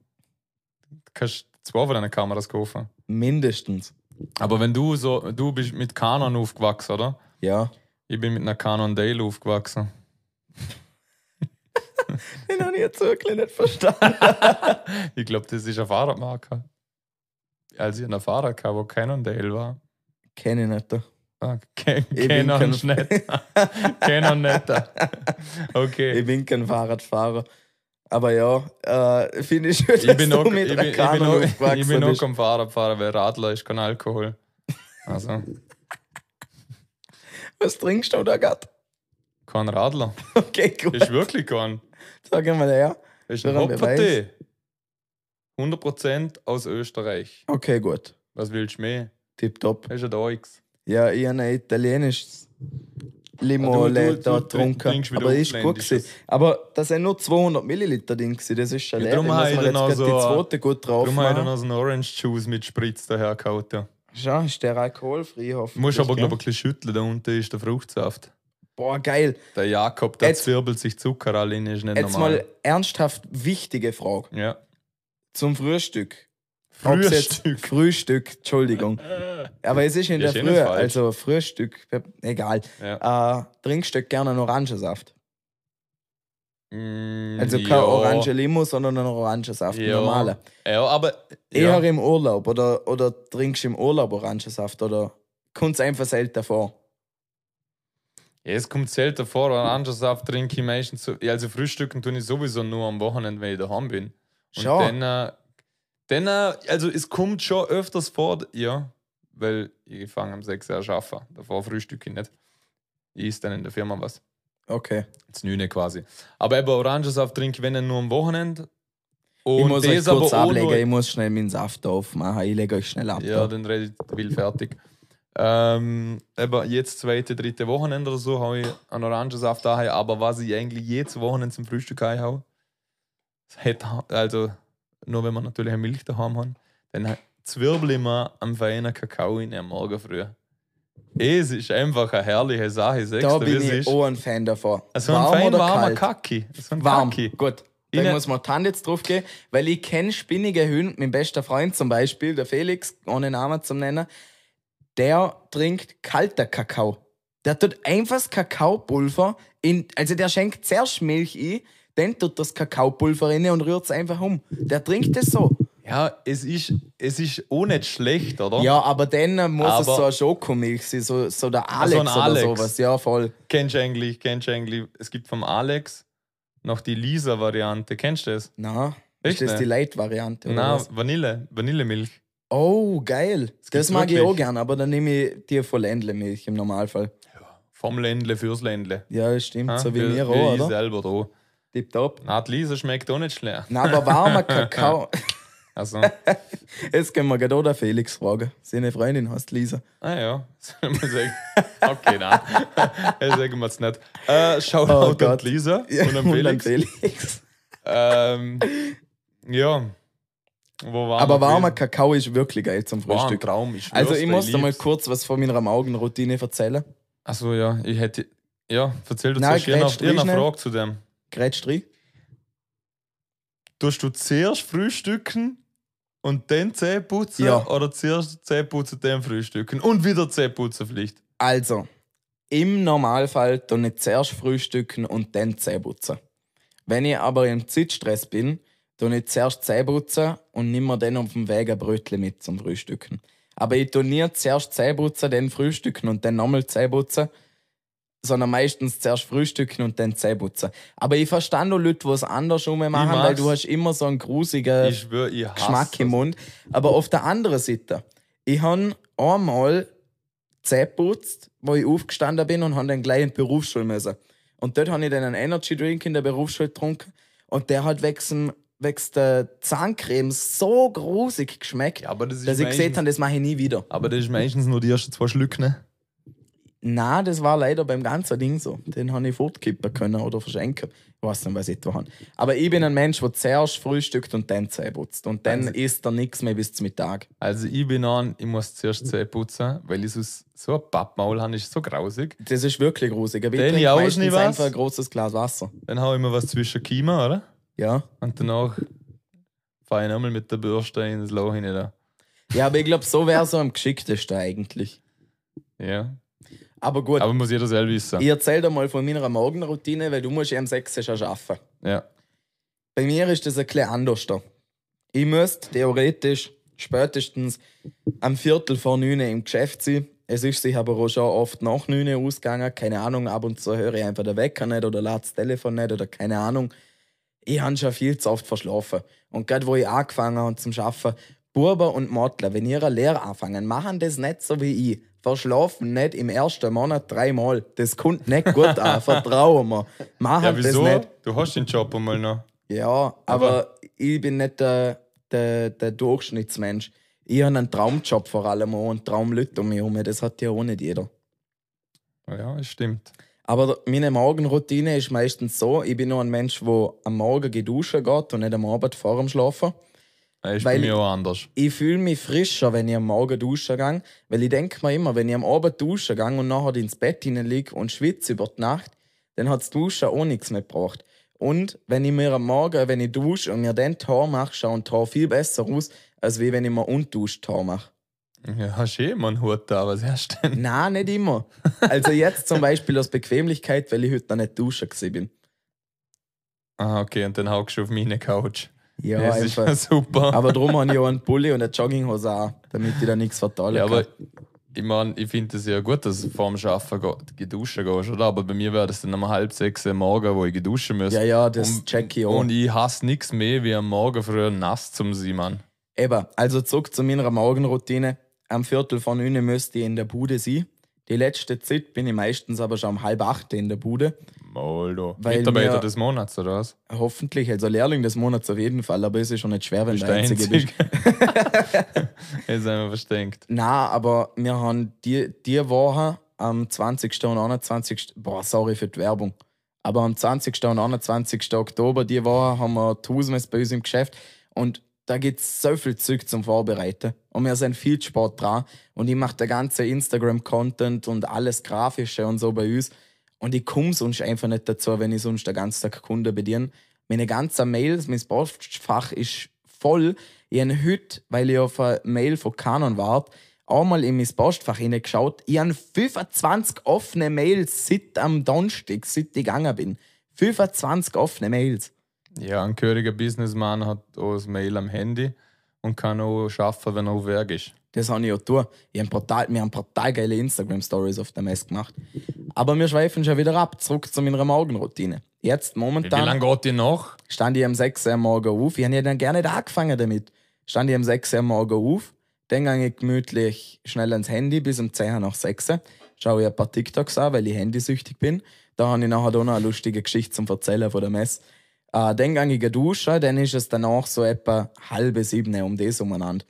kannst du zwei von deinen Kameras kaufen. Mindestens. Aber wenn du so, du bist mit Canon aufgewachsen, oder? Ja. Ich bin mit einer Canon Dale aufgewachsen. Den habe ich jetzt wirklich nicht verstanden. Ich glaube, das ist eine Fahrradmarke. Als ich einen Fahrrad hatte, wo Canon Dale war. Kenne ich nicht. Ah, Ken- Ich Canon nicht. Canon nicht. Okay. Ich bin kein Fahrradfahrer. Aber ja, äh, finde ich schön, Ich dass bin du auch, mit ich bin, ich bin auch, ich bin auch kein Fahrradfahrer, weil Radler ist kein Alkohol. Also, Was trinkst du da gerade? kein Radler. Okay, gut. Ist wirklich kein. Sag mal her. Ist ein Hopfertee. 100% aus Österreich. Okay, gut. Was willst du mehr? Tipptopp. Das ist einEux. Ja, ich habe ein italienisches Limo du- du- da du getrunken. Aber ist gut gewesen. Aber das sind nur 200 Milliliter Ding gewesen. Das ist schon Ja, leer. darum Da muss habe ich dann so- die zweite gut drauf Darum habe ich noch so einen Orange Juice mit Spritz daher gehauen. Ja. Schau, ist der alkoholfrei Du hoffentlich. musst aber, glaube ich, ein bisschen schütteln. Da unten ist der Fruchtsaft. Boah, geil. Der Jakob, der Jetzt- zwirbelt sich Zucker alle rein, ist nicht Jetzt normal. mal ernsthaft wichtige Frage Ja. zum Frühstück. Jetzt- Frühstück. Frühstück, Entschuldigung. Aber es ist in der ist eh Früh, also Frühstück, egal. Ja. Äh, trinkst du gerne einen Orangensaft? Mm, Also kein ja. Orange Limo, sondern einen Orangensaft, Ja. normalen. Ja, aber. Eher Ja. im Urlaub oder, oder trinkst du im Urlaub Orangensaft oder kommt es einfach selten vor? Ja, es kommt selten vor, Orangensaft trinke ich meistens. So, also frühstücken tue ich sowieso nur am Wochenende, wenn ich daheim bin. Und Schau. dann, äh, dann, äh, also es kommt schon öfters vor, ja, weil ich fange am 6 Uhr an arbeiten. Davor frühstücke ich nicht. Ich esse dann in der Firma was. Okay. Das Nüne quasi. Aber eben Orangensaft trinke ich, wenn dann nur am Wochenende. Und ich muss euch kurz ablegen, ich muss schnell meinen Saft aufmachen. Ich lege euch schnell ab. Ja, da. dann rede ich will fertig. Ähm, eben jetzt zweite, dritte Wochenende oder so habe ich einen Orangensaft daheim, aber was ich eigentlich jedes Wochenende zum Frühstück habe, also nur wenn wir natürlich eine Milch daheim haben, dann zwirbel ich mir am feinen Kakao in am Morgen früh. Es ist einfach eine herrliche Sache, ich sag's da bin ich auch ein Fan davon. Also ein fein oder warmer kalt? Kacki. So ein Warm, Kacki. gut. Da Innen- muss man die Hand jetzt drauf gehen, weil ich kenne spinnige Hunde, mein bester Freund zum Beispiel, der Felix, ohne Namen zu nennen, der trinkt kalter Kakao. Der tut einfach das Kakaopulver in, also der schenkt zuerst Milch ein, dann tut das Kakaopulver rein und rührt es einfach um. Der trinkt es so. Ja, es ist, es ist auch nicht schlecht, oder? Ja, aber dann muss es Aber- so eine Schokomilch sein, so, so der Ah, so Alex, Alex. oder sowas. Ja, voll. Kennst du eigentlich, kennst du eigentlich, es gibt vom Alex noch die Lisa-Variante. Kennst du das? Echt ist das nicht? die Light-Variante? Nein, was? Vanille, Vanillemilch. Oh, geil. Das, gibt's mag ich wirklich. auch gern, aber dann nehme ich die von Ländle-Milch im Normalfall. Vom Ländle fürs Ländle. Ja, das stimmt, Ah, so wie mir auch, ich oder? selber da. Tipptopp. Na, die Lisa schmeckt auch nicht schlecht. Na, aber warmer Kakao. Also, Jetzt können wir gerade den Felix fragen. Seine Freundin heißt Lisa. ah ja. Okay, nein. Das sagen wir jetzt nicht. Äh, Shoutout Oh an Lisa und an Und Felix. an Felix. Ähm, ja. Waren Aber warmer gewesen? Kakao ist wirklich geil zum War Frühstück. Traum. Ich Also ich muss dir mal kurz was von meiner Morgenroutine erzählen. Achso, ja, ich hätte. Ja, erzähl du Nein, zuerst. Ich habe grätsch noch- ich habe rein eine schnell. Frage zu dem. Grätsch rein. Tust du zuerst frühstücken und dann Zähne putzen? Ja. Oder zuerst Zähne putzen, dann frühstücken? Und wieder Zähne putzen Pflicht? Also, im Normalfall tue ich zuerst frühstücken und dann Zähne putzen. Wenn ich aber im Zeitstress bin, tue ich zuerst Zähne putzen und nehme mir dann auf dem Weg ein Brötchen mit zum Frühstücken. Aber ich tue nie zuerst Zähne putzen, dann frühstücken und dann nochmal Zähne putzen, sondern meistens zuerst frühstücken und dann Zähne putzen. Aber ich verstehe auch Leute, die es andersrum machen, weil du hast immer so einen grusigen Ich schwöre, ich Geschmack im. Mund. Aber auf der anderen Seite, ich habe einmal Zähne geputzt, wo ich aufgestanden bin und habe dann gleich in die Berufsschule müssen. Und dort habe ich dann einen Energy Drink in der Berufsschule getrunken und der hat wegen, wegen der Zahncreme so grusig geschmeckt, Ja, das dass ich gesehen habe, das mache ich nie wieder. Aber das ist meistens nur die ersten zwei Schlücke. Ne? Na, das war leider beim ganzen Ding so. Den habe ich fortkippen können oder verschenken. Ich weiß nicht, was ich da habe. Aber ich bin ein Mensch, der zuerst frühstückt und dann Zähne putzt. Und dann Also- isst er nichts mehr bis zum Mittag. Also ich bin an, ich muss zuerst Zähne putzen, weil ich so, so ein Pappmaul habe, ist so grausig. Das ist wirklich grusig. Ich trinke ich auch meistens nicht was? einfach ein großes Glas Wasser. Dann habe ich mir was zwischen Kiemen, oder? Ja. Und danach fahre ich nochmal mit der Bürste ins Loch hinein. Ja, aber ich glaube, so wäre so am geschicktesten eigentlich. Ja. Aber gut, Aber muss jeder selber wissen. ich erzähle dir mal von meiner Morgenroutine, weil du musst ja am 6. schon arbeiten. Ja. Bei mir ist das ein bisschen anders. Da. Ich müsste theoretisch spätestens am Viertel vor 9 im Geschäft sein. Es ist sich aber auch schon oft nach 9 ausgegangen. Keine Ahnung, ab und zu höre ich einfach den Wecker nicht oder lade das Telefon nicht oder keine Ahnung. Ich habe schon viel zu oft verschlafen. Und gerade wo ich angefangen habe zum Arbeiten, Buben und Mädchen, wenn ihre Lehre anfangen, machen das nicht so wie ich. Verschlafen nicht im ersten Monat dreimal. Das kommt nicht gut an, vertraue mir. Machen Ja, das wieso? nicht. Du hast den Job einmal noch. Ja, aber, ich bin nicht der, der, der Durchschnittsmensch. Ich habe einen Traumjob vor allem und Traumleute um mich herum. Das hat ja auch nicht jeder. Ja, das stimmt. Aber meine Morgenroutine ist meistens so, ich bin nur ein Mensch, der am Morgen geduschen geht und nicht am Abend vor dem Schlafen. Das ist Weil bei mir auch anders. ich fühle mich frischer, wenn ich am Morgen duschen gehe. Weil ich denke mir immer, wenn ich am Abend duschen gehe und nachher ins Bett liege und schwitze über die Nacht, dann hat das Duschen auch nichts mehr gebracht. Und wenn ich mir am Morgen, wenn ich dusche und mir dann Tor mache, schaut ein Tor viel besser aus, als wenn ich mir unduscht Tor mache. Ja, hast du eh immer einen Hut da, was hast du denn? Nein, nicht immer. Also jetzt zum Beispiel aus Bequemlichkeit, weil ich heute noch nicht duschen bin. Ah, okay, und dann haust du auf meine Couch. Ja, das ist einfach. ja super. Aber drum habe ich auch einen Pulli und eine Jogginghose auch, damit ich da nichts vertalen Ja, kann. aber ich meine, ich finde es ja gut, dass du vor dem Arbeiten ge- geduschen gehst, oder? Aber bei mir wäre das dann um halb sechs am Morgen, wo ich geduschen müsste. ja, ja, das und, check ich auch. Und ich hasse nichts mehr, wie am Morgen früher nass zum sein, Mann. Eben, also zurück zu meiner Morgenroutine. Am Viertel von neun müsste ich in der Bude sein. Die letzte Zeit bin ich meistens aber schon um halb acht in der Bude. Moldo. Weil Mitarbeiter wir- des Monats, oder was? Hoffentlich, also Lehrling des Monats auf jeden Fall, aber es ist schon nicht schwer, wenn du der Einzige bist. Haben wir versteckt. Nein, aber wir haben die, die Woche am 20. und 21. Boah, sorry für die Werbung. Aber am 20. und 21. Oktober, die Woche, haben wir Tusmes bei uns im Geschäft. Und da gibt es so viel Zeug zum Vorbereiten. Und wir sind viel Sport dran. Und ich mache den ganzen Instagram-Content und alles Grafische und so bei uns. Und ich komme sonst einfach nicht dazu, wenn ich sonst den ganzen Tag Kunden bediene. Meine ganzen Mails, mein Postfach ist voll. Ich habe heute, weil ich auf eine Mail von Canon warte, auch mal in mein Postfach hineingeschaut. Ich habe 25 offene Mails seit am Donnerstag, seit ich gegangen bin. 25 offene Mails. Ja, ein gehöriger Businessman hat auch das Mail am Handy und kann auch arbeiten, wenn er auf Werk ist. Das habe ich auch tun. Ich hab brutal, wir haben brutal geile Instagram-Stories auf der Messe gemacht. Aber wir schweifen schon wieder ab, zurück zu meiner Morgenroutine. Jetzt Wie momentan lange geht die noch? stand ich am 6 Uhr am Morgen auf. Ich habe ja dann gerne nicht angefangen damit. Stand ich am 6 Uhr am Morgen auf, dann gehe ich gemütlich schnell ans Handy bis um 10 Uhr nach 6 Uhr. Schaue ich ein paar TikToks an, weil ich handysüchtig bin. Da habe ich nachher auch noch eine lustige Geschichte zum Erzählen von der Messe. Äh, dann gehe ich duschen, dann ist es danach so etwa halbe sieben um das umeinander.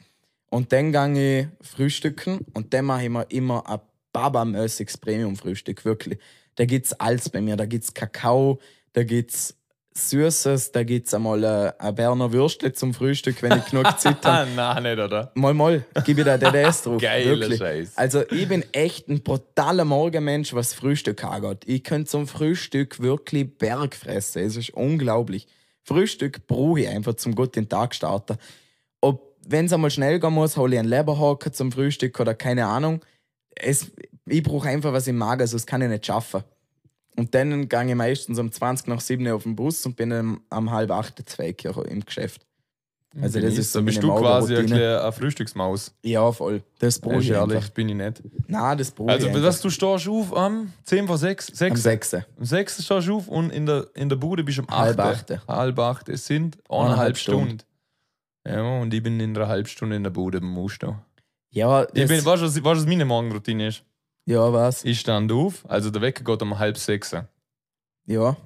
Und dann gehe ich frühstücken und dann mache ich mir immer ein babamäßiges Premium-Frühstück, wirklich. Da gibt's alles bei mir. Da gibt's Kakao, da gibt's Süßes, da gibt's einmal ein, ein Berner Würstle zum Frühstück, wenn ich genug Zeit habe. Nein, nicht, oder? Mal, mal, gib ich da DDS drauf. Geiler. Scheiß. Also, ich bin echt ein brutaler Morgenmensch, was Frühstück angeht. Ich könnte zum Frühstück wirklich Berg fressen. Es ist unglaublich. Frühstück brauche ich einfach zum gut den Tag starten. Ob, wenn es einmal schnell gehen muss, hole ich einen Leberhaken zum Frühstück oder keine Ahnung. Es, ich brauche einfach was im Magen, sonst kann ich nicht schaffen. Und dann gehe ich meistens um 20 nach 7 auf den Bus und bin um, um halb 8 zwei im Geschäft. Also das ist so Bist meine du quasi eine Frühstücksmaus? Ja, voll. Das brauche Ehrlich, ich einfach. ehrlich, bin ich nicht. Nein, das brauche Also, ich einfach. was, du stehst auf am 10 vor 6? Am 6? 6. Am 6. stehst du auf und in der, in der Bude bist du um 8. Halb achte. Halb 8. Es sind Eineinhalb Stunden. Stunden. Ja, und ich bin in einer halben Stunde in der Bude beim Aufstehen. Ja, Ich das, bin, weißt du, was, weißt, was meine Morgenroutine ist? Ja, was? Ich stand auf, also der Wecker geht um halb sechs. Ja,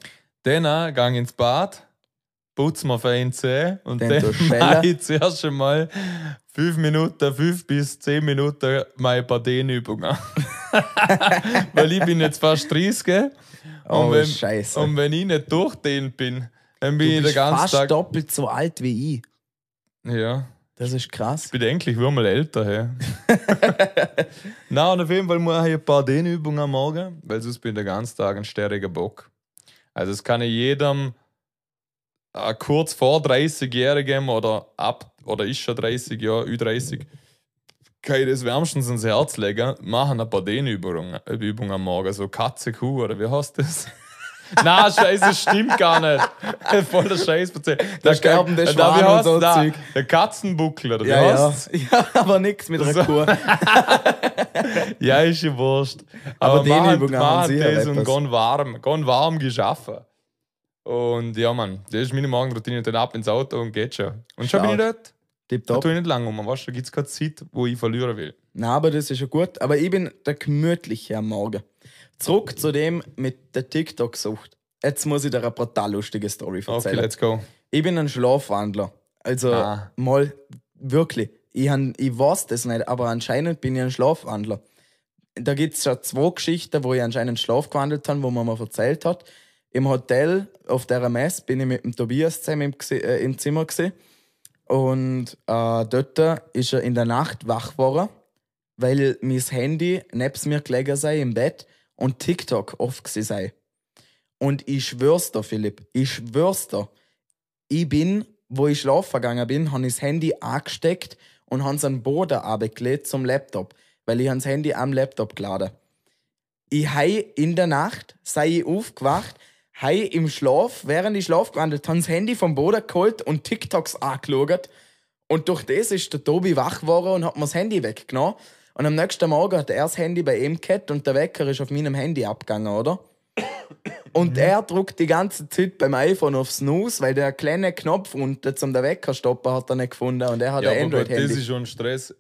Dann ich ins Bad, putze mir fein Zähne und Dann dann, du mache ich zuerst einmal fünf Minuten, fünf bis zehn Minuten meine paar Dehnübungen. Weil ich bin jetzt fast 30 oh, und, wenn, scheiße. und wenn ich nicht durchdehnt bin, dann bin du ich den bist ganzen fast Tag... doppelt so alt wie ich. Ja, Das ist krass. ich bin endlich wieder mal älter. Hey. Na und auf jeden Fall mache ich ein paar Dehnübungen am Morgen, weil sonst bin ich den ganzen Tag ein sterriger Bock. Also es kann ich jedem äh, kurz vor 30-Jährigem oder ab oder ist schon 30 Jahre, Ü30, kann ich das wärmstens ins Herz legen, machen ein paar Dehnübungen Übungen am Morgen, so Katze, Kuh oder wie heißt das? Na, scheiße, das stimmt gar nicht. Voller Scheiß erzählt. Da sterben die wie Schwanen und heißt so da? Zeug. Der Katzenbuckel, oder wie Ja, ja. heißt's? ja, aber nichts mit einer. Kur. Ja, ist ja wurscht. Aber Aber, Übungen man haben sicher das und etwas. gehen warm, gehen warm geschaffen. Und ja, Mann, das ist meine Morgenroutine. Dann ab ins Auto und geht schon. Und schon bin ich dort. Da Tipptopp. tue ich nicht lange um. Weißt du, da gibt es keine Zeit, wo ich verlieren will. Nein, aber das ist ja gut. Aber ich bin der Gemütliche am Morgen. Zurück zu dem mit der TikTok-Sucht. Jetzt muss ich dir eine brutal lustige Story Okay, erzählen. let's go. ich bin ein Schlafwandler. Also Ah. mal wirklich. Ich, han, ich weiß das nicht, aber anscheinend bin ich ein Schlafwandler. Da gibt es schon zwei Geschichten, wo ich anscheinend Schlaf gewandelt habe, wo man mir erzählt hat. Im Hotel auf der Messe bin ich mit dem Tobias zusammen im, äh, im Zimmer gesehen. Und äh, dort ist er in der Nacht wach geworden, weil mein Handy neben mir gelegen sei im Bett und TikTok off gsi sei. Und ich schwör's dir, Philipp, ich schwör's dir, ich bin, wo ich schlafen gegangen bin, habe ich das Handy angesteckt und habe es an den Boden abgelegt zum Laptop, weil ich das Handy am Laptop geladen. Ich hei in der Nacht, sei ich aufgewacht, hei im Schlaf, während ich Schlaf gewandelt, habe das Handy vom Boden geholt und TikToks angeschaut. Und durch das ist der Tobi wach geworden und hat mir das Handy weggenommen. Und am nächsten Morgen hat er das Handy bei ihm gehabt und der Wecker ist auf meinem Handy abgegangen, oder? Und er drückt die ganze Zeit beim iPhone auf Snooze, weil der kleine Knopf unten zum der Wecker stoppen hat er nicht gefunden und er hat Ja, ein gut, das Android-Handy. ist schon Stress.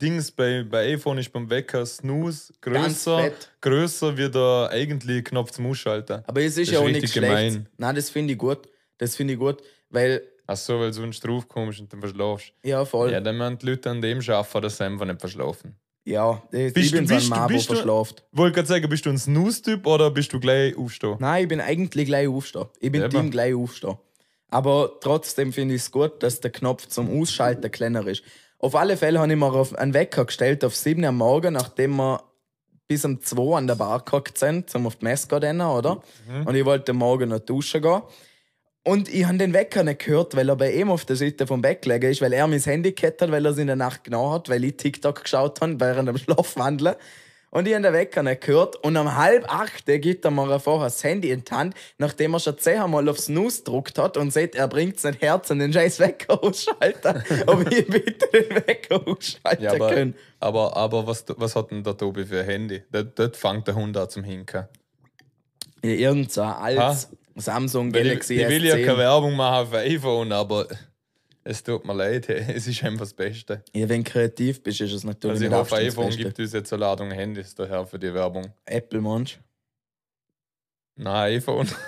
Dings bei, bei iPhone ist beim Wecker Snooze größer, größer wie der eigentliche Knopf zum Ausschalten. Aber es ist Das ja ist auch nicht schlecht. gemein. Nein, das finde ich gut. Das finde ich gut, weil, Ach so, weil du sonst drauf kommst und dann verschlafst. ja, voll. Ja, dann müssen die Leute an dem arbeiten, dass sie einfach nicht verschlafen. Ich, Bist ich du- bin so ein bist Mann, der bist verschlaft. Wollte gerade sagen, bist du ein Snooze-Typ oder bist du gleich aufstehen? Nein, ich bin eigentlich gleich aufstehen. Ich bin Eben. Team gleich aufstehen. Aber trotzdem finde ich es gut, dass der Knopf zum Ausschalten kleiner ist. Auf alle Fälle habe ich mir auf einen Wecker gestellt auf 7 Uhr am Morgen, nachdem wir bis um 2 an der Bar gehockt sind, um auf die Messe zu gehen, oder? Mhm. Und ich wollte morgen noch duschen gehen. Und ich habe den Wecker nicht gehört, weil er bei ihm auf der Seite vom Bett gelegen ist, weil er mein Handy gehabt hat, weil er es in der Nacht genommen hat, weil ich TikTok geschaut habe während dem Schlafwandeln. Und ich habe den Wecker nicht gehört. Und um halb acht gibt er mir vorher das Handy in die Hand, nachdem er schon zehnmal auf Snooze gedruckt hat und sieht, er bringt nicht Herz und den scheiß Wecker ausschalten. Ob ich bitte den Wecker ausschalten Ja, aber, kann. aber, aber was, was hat denn der Tobi für ein Handy? Dort, dort fängt der Hund an zum Hinken. Ja, irgend so ein altes Samsung ich, Galaxy ich will ja keine S10. Werbung machen für iPhone, aber es tut mir leid, es ist einfach das Beste. Ja, wenn du kreativ bist, ist es natürlich Also ich hoffe, iPhone gibt uns jetzt eine Ladung Handys daher für die Werbung. Apple, Mensch. Nein, iPhone.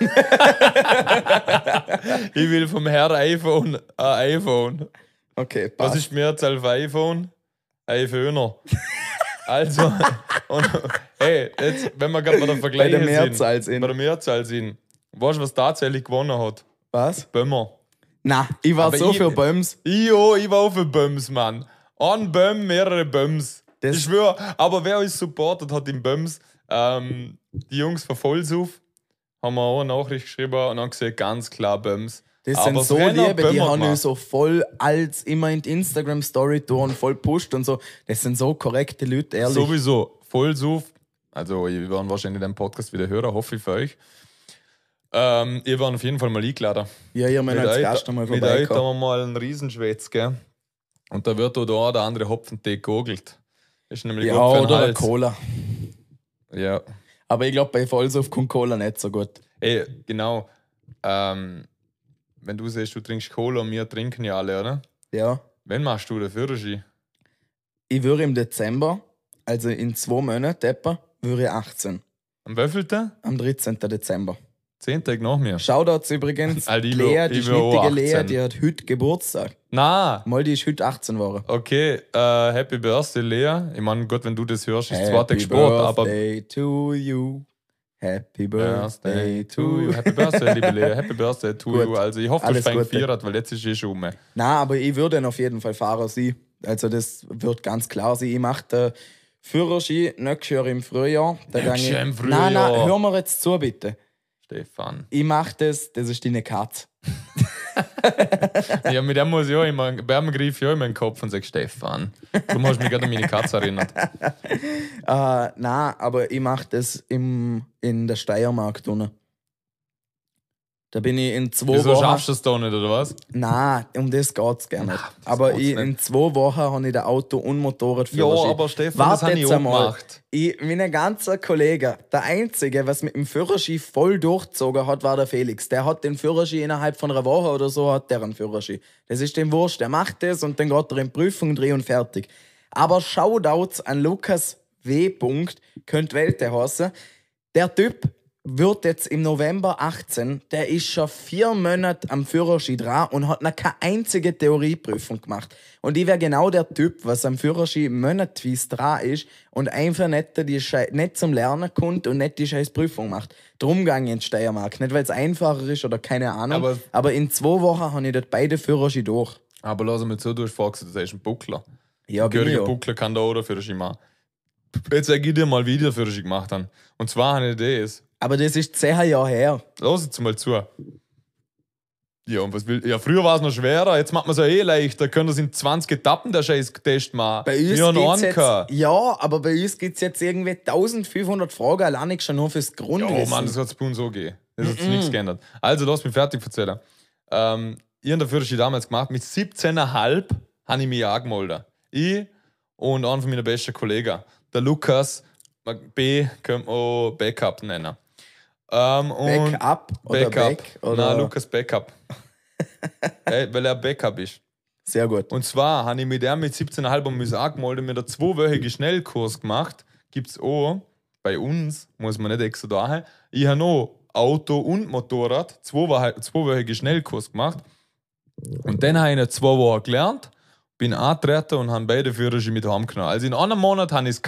ich will vom Herr iPhone ein iPhone. Okay, Was passt. ist die Mehrzahl für iPhone? iPhoner. Also, und, hey, jetzt, wenn wir gerade bei der Bei Vergleich der Mehrzahl sind, sind. bei der Mehrzahl sind, weißt du, was tatsächlich gewonnen hat? Was? Böhmer. Na, ich war Aber so ich- für Böms. Ich, auch, ich war auch für Böms, Mann. Ein Böm, mehrere Böms. Das- ich schwöre, aber wer uns supportet hat im Böms, ähm, die Jungs von Vollsuf, haben wir auch eine Nachricht geschrieben und haben gesagt, ganz klar Böms. Das Aber sind so Liebe, die Böhmer haben ich so voll als immer in die Instagram-Story tun, voll pusht und so. Das sind so korrekte Leute, ehrlich. Sowieso, Vollsuf. Also, ihr werden wahrscheinlich den Podcast wieder hören, hoffe ich für euch. Ähm, ihr waren auf jeden Fall mal eingeladen. ja, müsst Mit als Gast einmal Mit euch haben wir mal einen Riesenschwätz, gell? Und da wird auch der andere Hopfentee gegogelt. Ist nämlich Ja, gut oder. Cola. Ja. Aber ich glaube, bei Vollsuff kommt Cola nicht so gut. Ey, genau. Ähm, wenn du siehst, du trinkst Cola und wir trinken ja alle, oder? Ja. Wenn machst du den Führerschein? Ich würde im Dezember, also in zwei Monaten etwa, würde ich 18. Am wievielten? Am 13. Dezember. Zehn Tage nach mir. Shoutouts übrigens. Alter, ich Lea, die schnittige Lea, 18. die hat heute Geburtstag. Na, Mal, die ist heute 18 geworden. okay. Äh, Happy Birthday, Lea. Ich meine, Gott, wenn du das hörst, ist zwar Tag Sport, aber. birthday to you. Happy birthday to you. Happy Birthday, liebe Lea. Happy Birthday to Gut. you. Also, ich hoffe, du Alles fängst Gute. Vierer, weil jetzt ist eh schon um. Na, aber ich würde auf jeden Fall Fahrer sein. Also das wird ganz klar sein. Ich mache den Führerschein nächstes Jahr im Frühjahr. Nächstes Jahr im ich, Nein, nein, Frühjahr. hör mir jetzt zu, bitte. Stefan. Ich mache das, das ist deine Katze. Ja, mit dem muss ich auch immer, bei dem griff auch immer in den Kopf und sage, Stefan. Du hast mich gerade an meine Katze erinnert. Äh, nein, aber ich mache das im, in der Steiermark. Drinnen. Da bin ich in zwei Wieso Wochen. schaffst du es da nicht, oder was? Nein, um das geht es gar nicht. das aber ich, nicht. in zwei Wochen habe ich den Auto- und Motorradführerschein. Stefan, Warte jetzt einmal. gemacht. Ich, meine ganzen Kollegen, der Einzige, was mit dem Führerschein voll durchgezogen hat, war der Felix. Der hat den Führerschein innerhalb von einer Woche oder so, hat der einen Führerschein. Das ist dem wurscht. Der macht das und dann geht er in Prüfung dreh und fertig. Aber Shoutouts an Lukas W. Punkt, könnte Welte heißen. Der Typ wird jetzt im November 18, der ist schon vier Monate am Führerschein dran und hat noch keine einzige Theorieprüfung gemacht. Und ich wäre genau der Typ, was am Führerschein monatweise dran ist und einfach nicht, die Schei nicht zum Lernen kommt und nicht die scheiß Prüfung macht. Drum ich in Steiermark. Nicht, weil es einfacher ist oder keine Ahnung, Aber- aber, in zwei Wochen habe ich dort beide Führerschein durch. Aber lass mal zu, du hast vorher gesagt, du bist ein Buckler. Ja, ja. Buckler kann da auch dafür machen. Jetzt sag ich dir mal, wie ich dafür gemacht habe. Und zwar habe ich das. Aber das ist zehn Jahre her. Lass jetzt mal zu. Ja, und was will. Ja, früher war es noch schwerer, jetzt macht man es ja eh leichter. Können das in 20 Etappen der Scheiß-Test machen. Bei uns Wir einen jetzt, gehabt. ja, aber bei uns gibt es jetzt irgendwie 1500 Fragen allein schon nur fürs Grundwissen. Oh Mann, das hat es bei uns so gegeben. Das hat sich nichts geändert. Also, lass mich fertig erzählen. Ähm, ich habe dafür schon damals gemacht. Mit 17,5 habe ich mich angemeldet. Ich und einer von meinen besten Kollegen, der Lukas, B, wir auch Backup nennen. Ähm, und Backup oder Backup. Back? Oder? Nein, Lukas Backup. Ey, weil er Backup ist. Sehr gut. Und zwar habe ich mit der mit 17,5 müssen angemeldet, mit einem zweiwöchigen Schnellkurs gemacht. Gibt es auch bei uns, muss man nicht extra da haben. Ich habe noch Auto und Motorrad, zweiwö- zweiwöchigen Schnellkurs gemacht. Und dann habe ich noch zwei Wochen gelernt, bin angetreten und habe beide Führerscheine mit heimgenommen. Also in einem Monat habe ich es.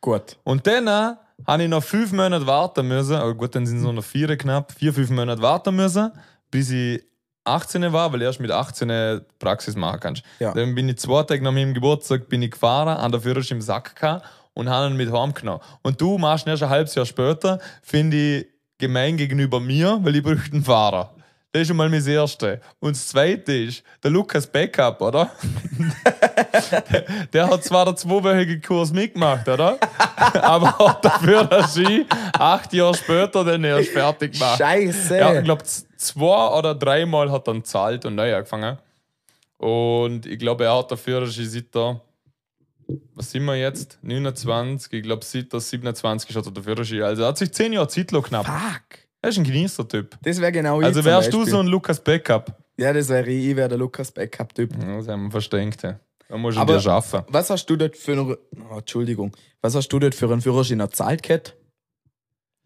Gut. Und dann äh, habe ich noch fünf Monate warten müssen. Aber gut, dann sind es nur noch vier knapp. Vier, fünf Monate warten müssen, bis ich 18 war, weil erst mit 18 Praxis machen kannst. Ja. Dann bin ich zwei Tage nach meinem Geburtstag bin ich gefahren, an der Führerschein im Sack gehabt und habe ihn mit heimgenommen. Und du machst ihn erst ein halbes Jahr später, finde ich gemein gegenüber mir, weil ich bräuchte einen Fahrer. Das ist schon mal mein Erste. Und das Zweite ist, der Lukas Backup, oder? Der hat zwar den zweiwöchigen Kurs mitgemacht, oder? Aber hat dafür den Ski acht Jahre später dann erst fertig gemacht. Scheiße. Ja, ich glaube, zwei oder dreimal hat er dann zahlt und neu angefangen. Und ich glaube, er hat dafür Ski seit der, was sind wir jetzt? 29, ich glaube, seit der 27 hat er dafür Ski. Also er hat sich zehn Jahre Zeit lang knapp. Fuck. Er ist ein Genießer-Typ. Das wäre genau ich Also wärst du so ein Lukas Backup. Ja, das wäre ich. Ich wäre der Lukas Backup-Typ. Ja, das haben wir verstängt. ja. Da musst du dir schaffen. Was hast du dort für einen. Oh, Entschuldigung. Was hast du dort für einen Führerschein erzahlt, Cat?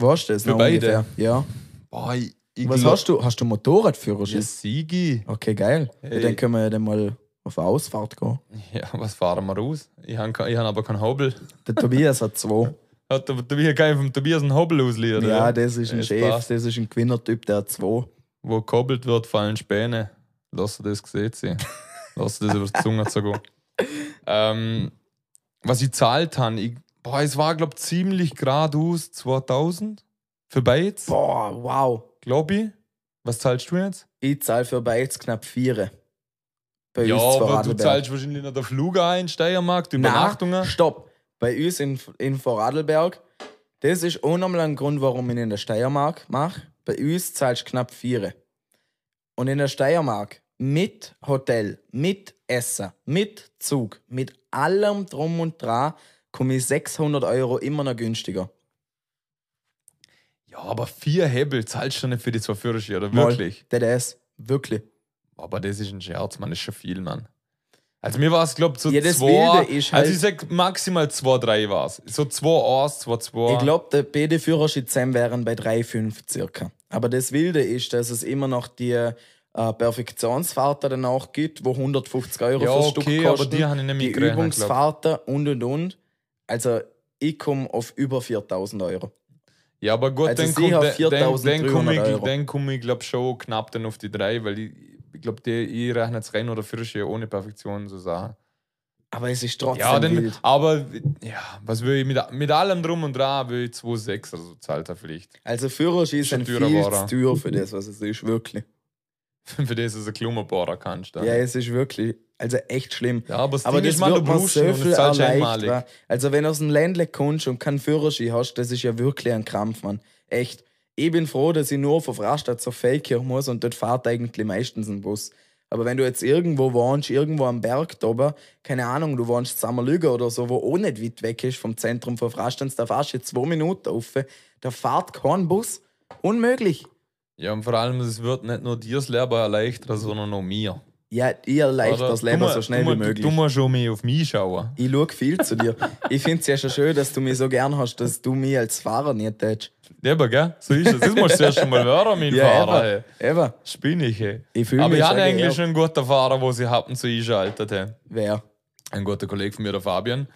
Weißt du das Für beide? ungefähr? Ja. Boah, ich, ich Was glaub- hast du? Hast du Motorradführerschein? Ja, Sigi. Okay, geil. Ja, Hey. dann können wir ja dann mal auf eine Ausfahrt gehen. Ja, was fahren wir raus? Ich habe ich hab aber keinen Hobel. Der Tobias hat zwei. Hat der Tobias ich vom Tobias einen Hobel ausleihen? Ja, das ist ein Das Chef, passt. das ist ein Gewinnertyp, der hat zwei. Wo gekoppelt wird, fallen Späne. Lass das gesehen sein. Lass das über die Zunge zu gehen. Ähm, was ich zahlt habe, ich, boah, es war, glaube ich, ziemlich geradeaus 2000 für Beiz, Boah, wow. glaube ich. Was zahlst du jetzt? Ich zahle für Beiz knapp vier. Bei ja, aber du zahlst wahrscheinlich noch der Flug ein, Steiermark, die Nein, Übernachtungen. stopp. Bei uns in, in Vorarlberg, das ist auch nochmal ein Grund, warum ich ihn in der Steiermark mache. Bei uns zahlst du knapp vier. Und in der Steiermark mit Hotel, mit Essen, mit Zug, mit allem drum und dran, komme ich 600 Euro immer noch günstiger. Ja, aber vier Hebel zahlst du nicht für die zwei Führerscheine, oder Mal. wirklich? Das wirklich. Aber das ist ein Scherz, man, das ist schon viel, Mann. Also mir war es, glaube ich, so Ja, das zwei. Wilde ist halt- also ich sag maximal zwei, drei war es. So zwei A's, zwei, zwei. Ich glaube, der beide Führerschein zusammen wären bei 3,5 circa. Aber das Wilde ist, dass es immer noch die äh, Perfektionsfahrten danach gibt, wo 150 Euro Ja, fürs okay, Stück aber kosten. die habe ich nicht die glaub. Übungsfahrten und und und. Also ich komme auf über 4000 Euro. Ja, aber gut, Also dann komme haben dann, dann, 4.300 komm ich, Euro. dann komm ich glaube schon knapp dann auf die drei, weil ich, ich glaube, ich rechne jetzt Rennen oder Führerschein ohne Perfektion so Sachen. Aber es ist trotzdem Ja, wild. aber ja, was will ich mit, mit allem drum und dran, will ich 2,6 oder so zahlt er vielleicht. Also Führerschein sind teurer viel zu teuer für das, was es ist, wirklich. Für das, du einen Klummerbohrer kannst. Dann. Ja, es ist wirklich, also echt schlimm. Ja, aber das Aber Ding das ist, man, du brauchst so viel du einmalig. Also wenn du aus dem Ländle kommst und keinen Führerschein hast, das ist ja wirklich ein Krampf, Mann. Echt. Ich bin froh, dass ich nur von Frastadt zur Feldkirch muss und dort fährt eigentlich meistens ein Bus. Aber wenn du jetzt irgendwo wohnst, irgendwo am Berg oben, keine Ahnung, du wohnst in Sammerlüge oder so, wo auch nicht weit weg ist vom Zentrum von Frastadt, da fährst du zwei Minuten auf, da fährt kein Bus. Unmöglich. Ja, und vor allem, es wird nicht nur dir das Leben erleichtern, sondern auch mir. Ja, ihr erleichtert Oder? das Leben mu- so schnell du, wie möglich. Du musst schon mehr auf mich schauen. Ich schaue viel zu dir. Ich finde es ja schon schön, dass du mich so gern hast, dass du mich als Fahrer nicht tätst. Eben, gell? So ist es. Das musst du erst schon mal hören, mein Fahrer. Hey. eben. eben. Spinne ich, hey. Ich fühle Aber mich ich habe eigentlich schon einen guten Fahrer, wo sie hatten zu einschaltet. Hey. Wer? Ein guter Kollege von mir, der Fabian.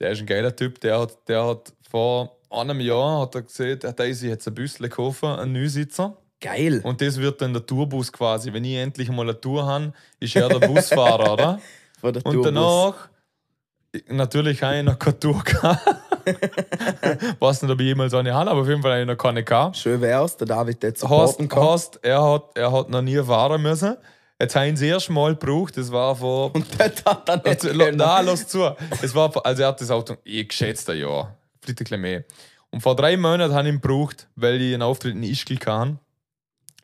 Der ist ein geiler Typ. Der hat, der hat vor einem Jahr hat er gesehen, der hat ein Büssle gekauft, einen Neusitzer. Geil. Und das wird dann der Tourbus quasi. Wenn ich endlich mal eine Tour habe, ist er der Busfahrer, oder? Von der Und Tourbus. danach, natürlich habe ich noch keine Tour gehabt. Weiß nicht, ob ich jemals eine habe, aber auf jeden Fall habe ich noch keine gehabt. Schön wär's, der David supporten kann. hast, er, hat, er hat noch nie fahren müssen. Jetzt habe ich ihn das erste Mal gebraucht, das war vor. Und der hat dann nicht Also. Nein, lass zu. Es war, vor- also er hat das Auto, ich geschätzt ein Jahr, vielleicht ein bisschen mehr. Und vor drei Monaten habe ich ihn gebraucht, weil ich einen Auftritt in Ischgl kann.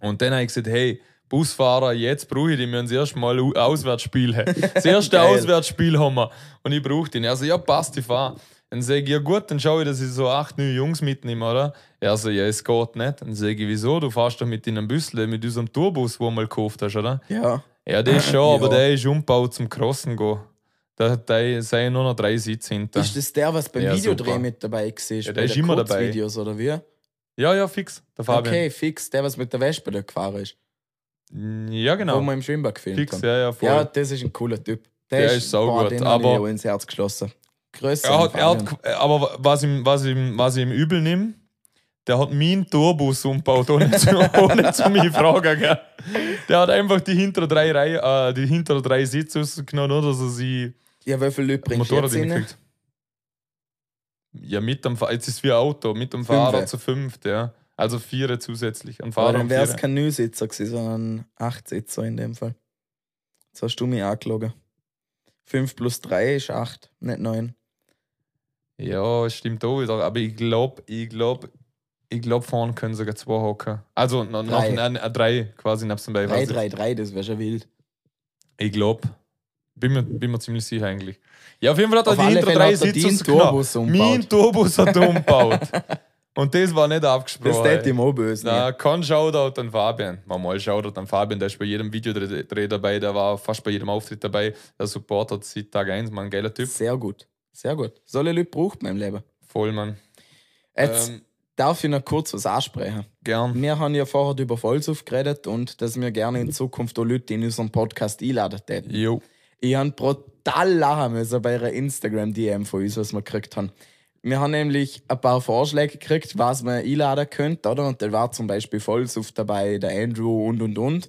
Und dann habe ich gesagt, hey, Busfahrer, jetzt brauche ich den, wir haben das erste Mal Auswärtsspiel. haben. Das erste. Auswärtsspiel haben wir. Und ich brauche den. Er so, ja, passt, ich fahre. Dann sage ich, ja gut, dann schaue ich, dass ich so acht, neun Jungs mitnehme, oder? Er so, ja, es geht nicht. Dann sage ich, wieso? Du fährst doch mit in einem Büssle, mit unserem Tourbus, wo du mal gekauft hast, oder? Ja. Ja, das schon, aber Ja. der ist umgebaut zum Crossen gehen. Da, da sind nur noch drei Sitze hinter. Ist das der, was beim Ja, Videodreh super. mit dabei war? der bei ist immer dabei. Kurzvideos, oder wie? Ja, ja, fix. Der Fabian. Okay, fix. Der, was mit der Wespe da gefahren ist. Ja, Wo genau. wir im Schwimmbad gefilmt Fix, haben. ja, ja, voll. Ja, das ist ein cooler Typ. Der ist saugut, den aber- ich auch ins Herz geschlossen. Größer. er hat, er hat, aber was ihm, was, ihm, was ich ihm übel nehme, der hat meinen Tourbus umgebaut, ohne zu, ohne zu mich fragen. Gell? Der hat einfach die hinteren drei, Reihe, äh, die drei Sitze rausgenommen, oder? Dass er sie Ja, wie viele Leute bringst du Motorrad jetzt rein? Ja, mit dem Fa- jetzt ist es wie ein Auto, mit dem Fahrer zu fünft, ja. Also vier zusätzlich. Ein Aber Fahrer dann und wäre es kein Neusitzer gewesen, sondern Achtsitzer in dem Fall. Jetzt hast du mich angelogen. 5 plus 3 ist 8, nicht 9. Ja, stimmt auch wieder. Aber ich glaube, ich glaube, ich glaube, vorne können sogar zwei hocken. Also noch, noch Drei. ein, ein, drei quasi nebst dem. 3, 3, 3, das wäre schon wild. Ich glaube. Bin mir, bin mir ziemlich sicher eigentlich. Ja, auf jeden Fall hat er Auf die hinter drei rausgenommen. Tourbus umgebaut. Mein Tourbus hat er umgebaut. Und das war nicht Das abgesprochen. tät ihm auch böse. Na, kein Shoutout an Fabian. Mal mal Shoutout an Fabian, der ist bei jedem Videodreh dabei, der war fast bei jedem Auftritt dabei. Der supportet seit Tag 1, man, geiler Typ. Sehr gut. Sehr gut. Solche Leute braucht man im Leben. Voll, Mann. Jetzt Ähm, darf ich noch kurz was ansprechen. gern. Wir haben ja vorher über Vollsuff geredet und dass wir gerne in Zukunft auch Leute in unseren Podcast einladen täten. Jo. Ich habe brutal lachen müssen bei ihrer Instagram-DM von uns, was wir gekriegt haben. Wir haben nämlich ein paar Vorschläge gekriegt, was man einladen könnte, oder? Und da war zum Beispiel Vollsuff dabei, der Andrew und und und.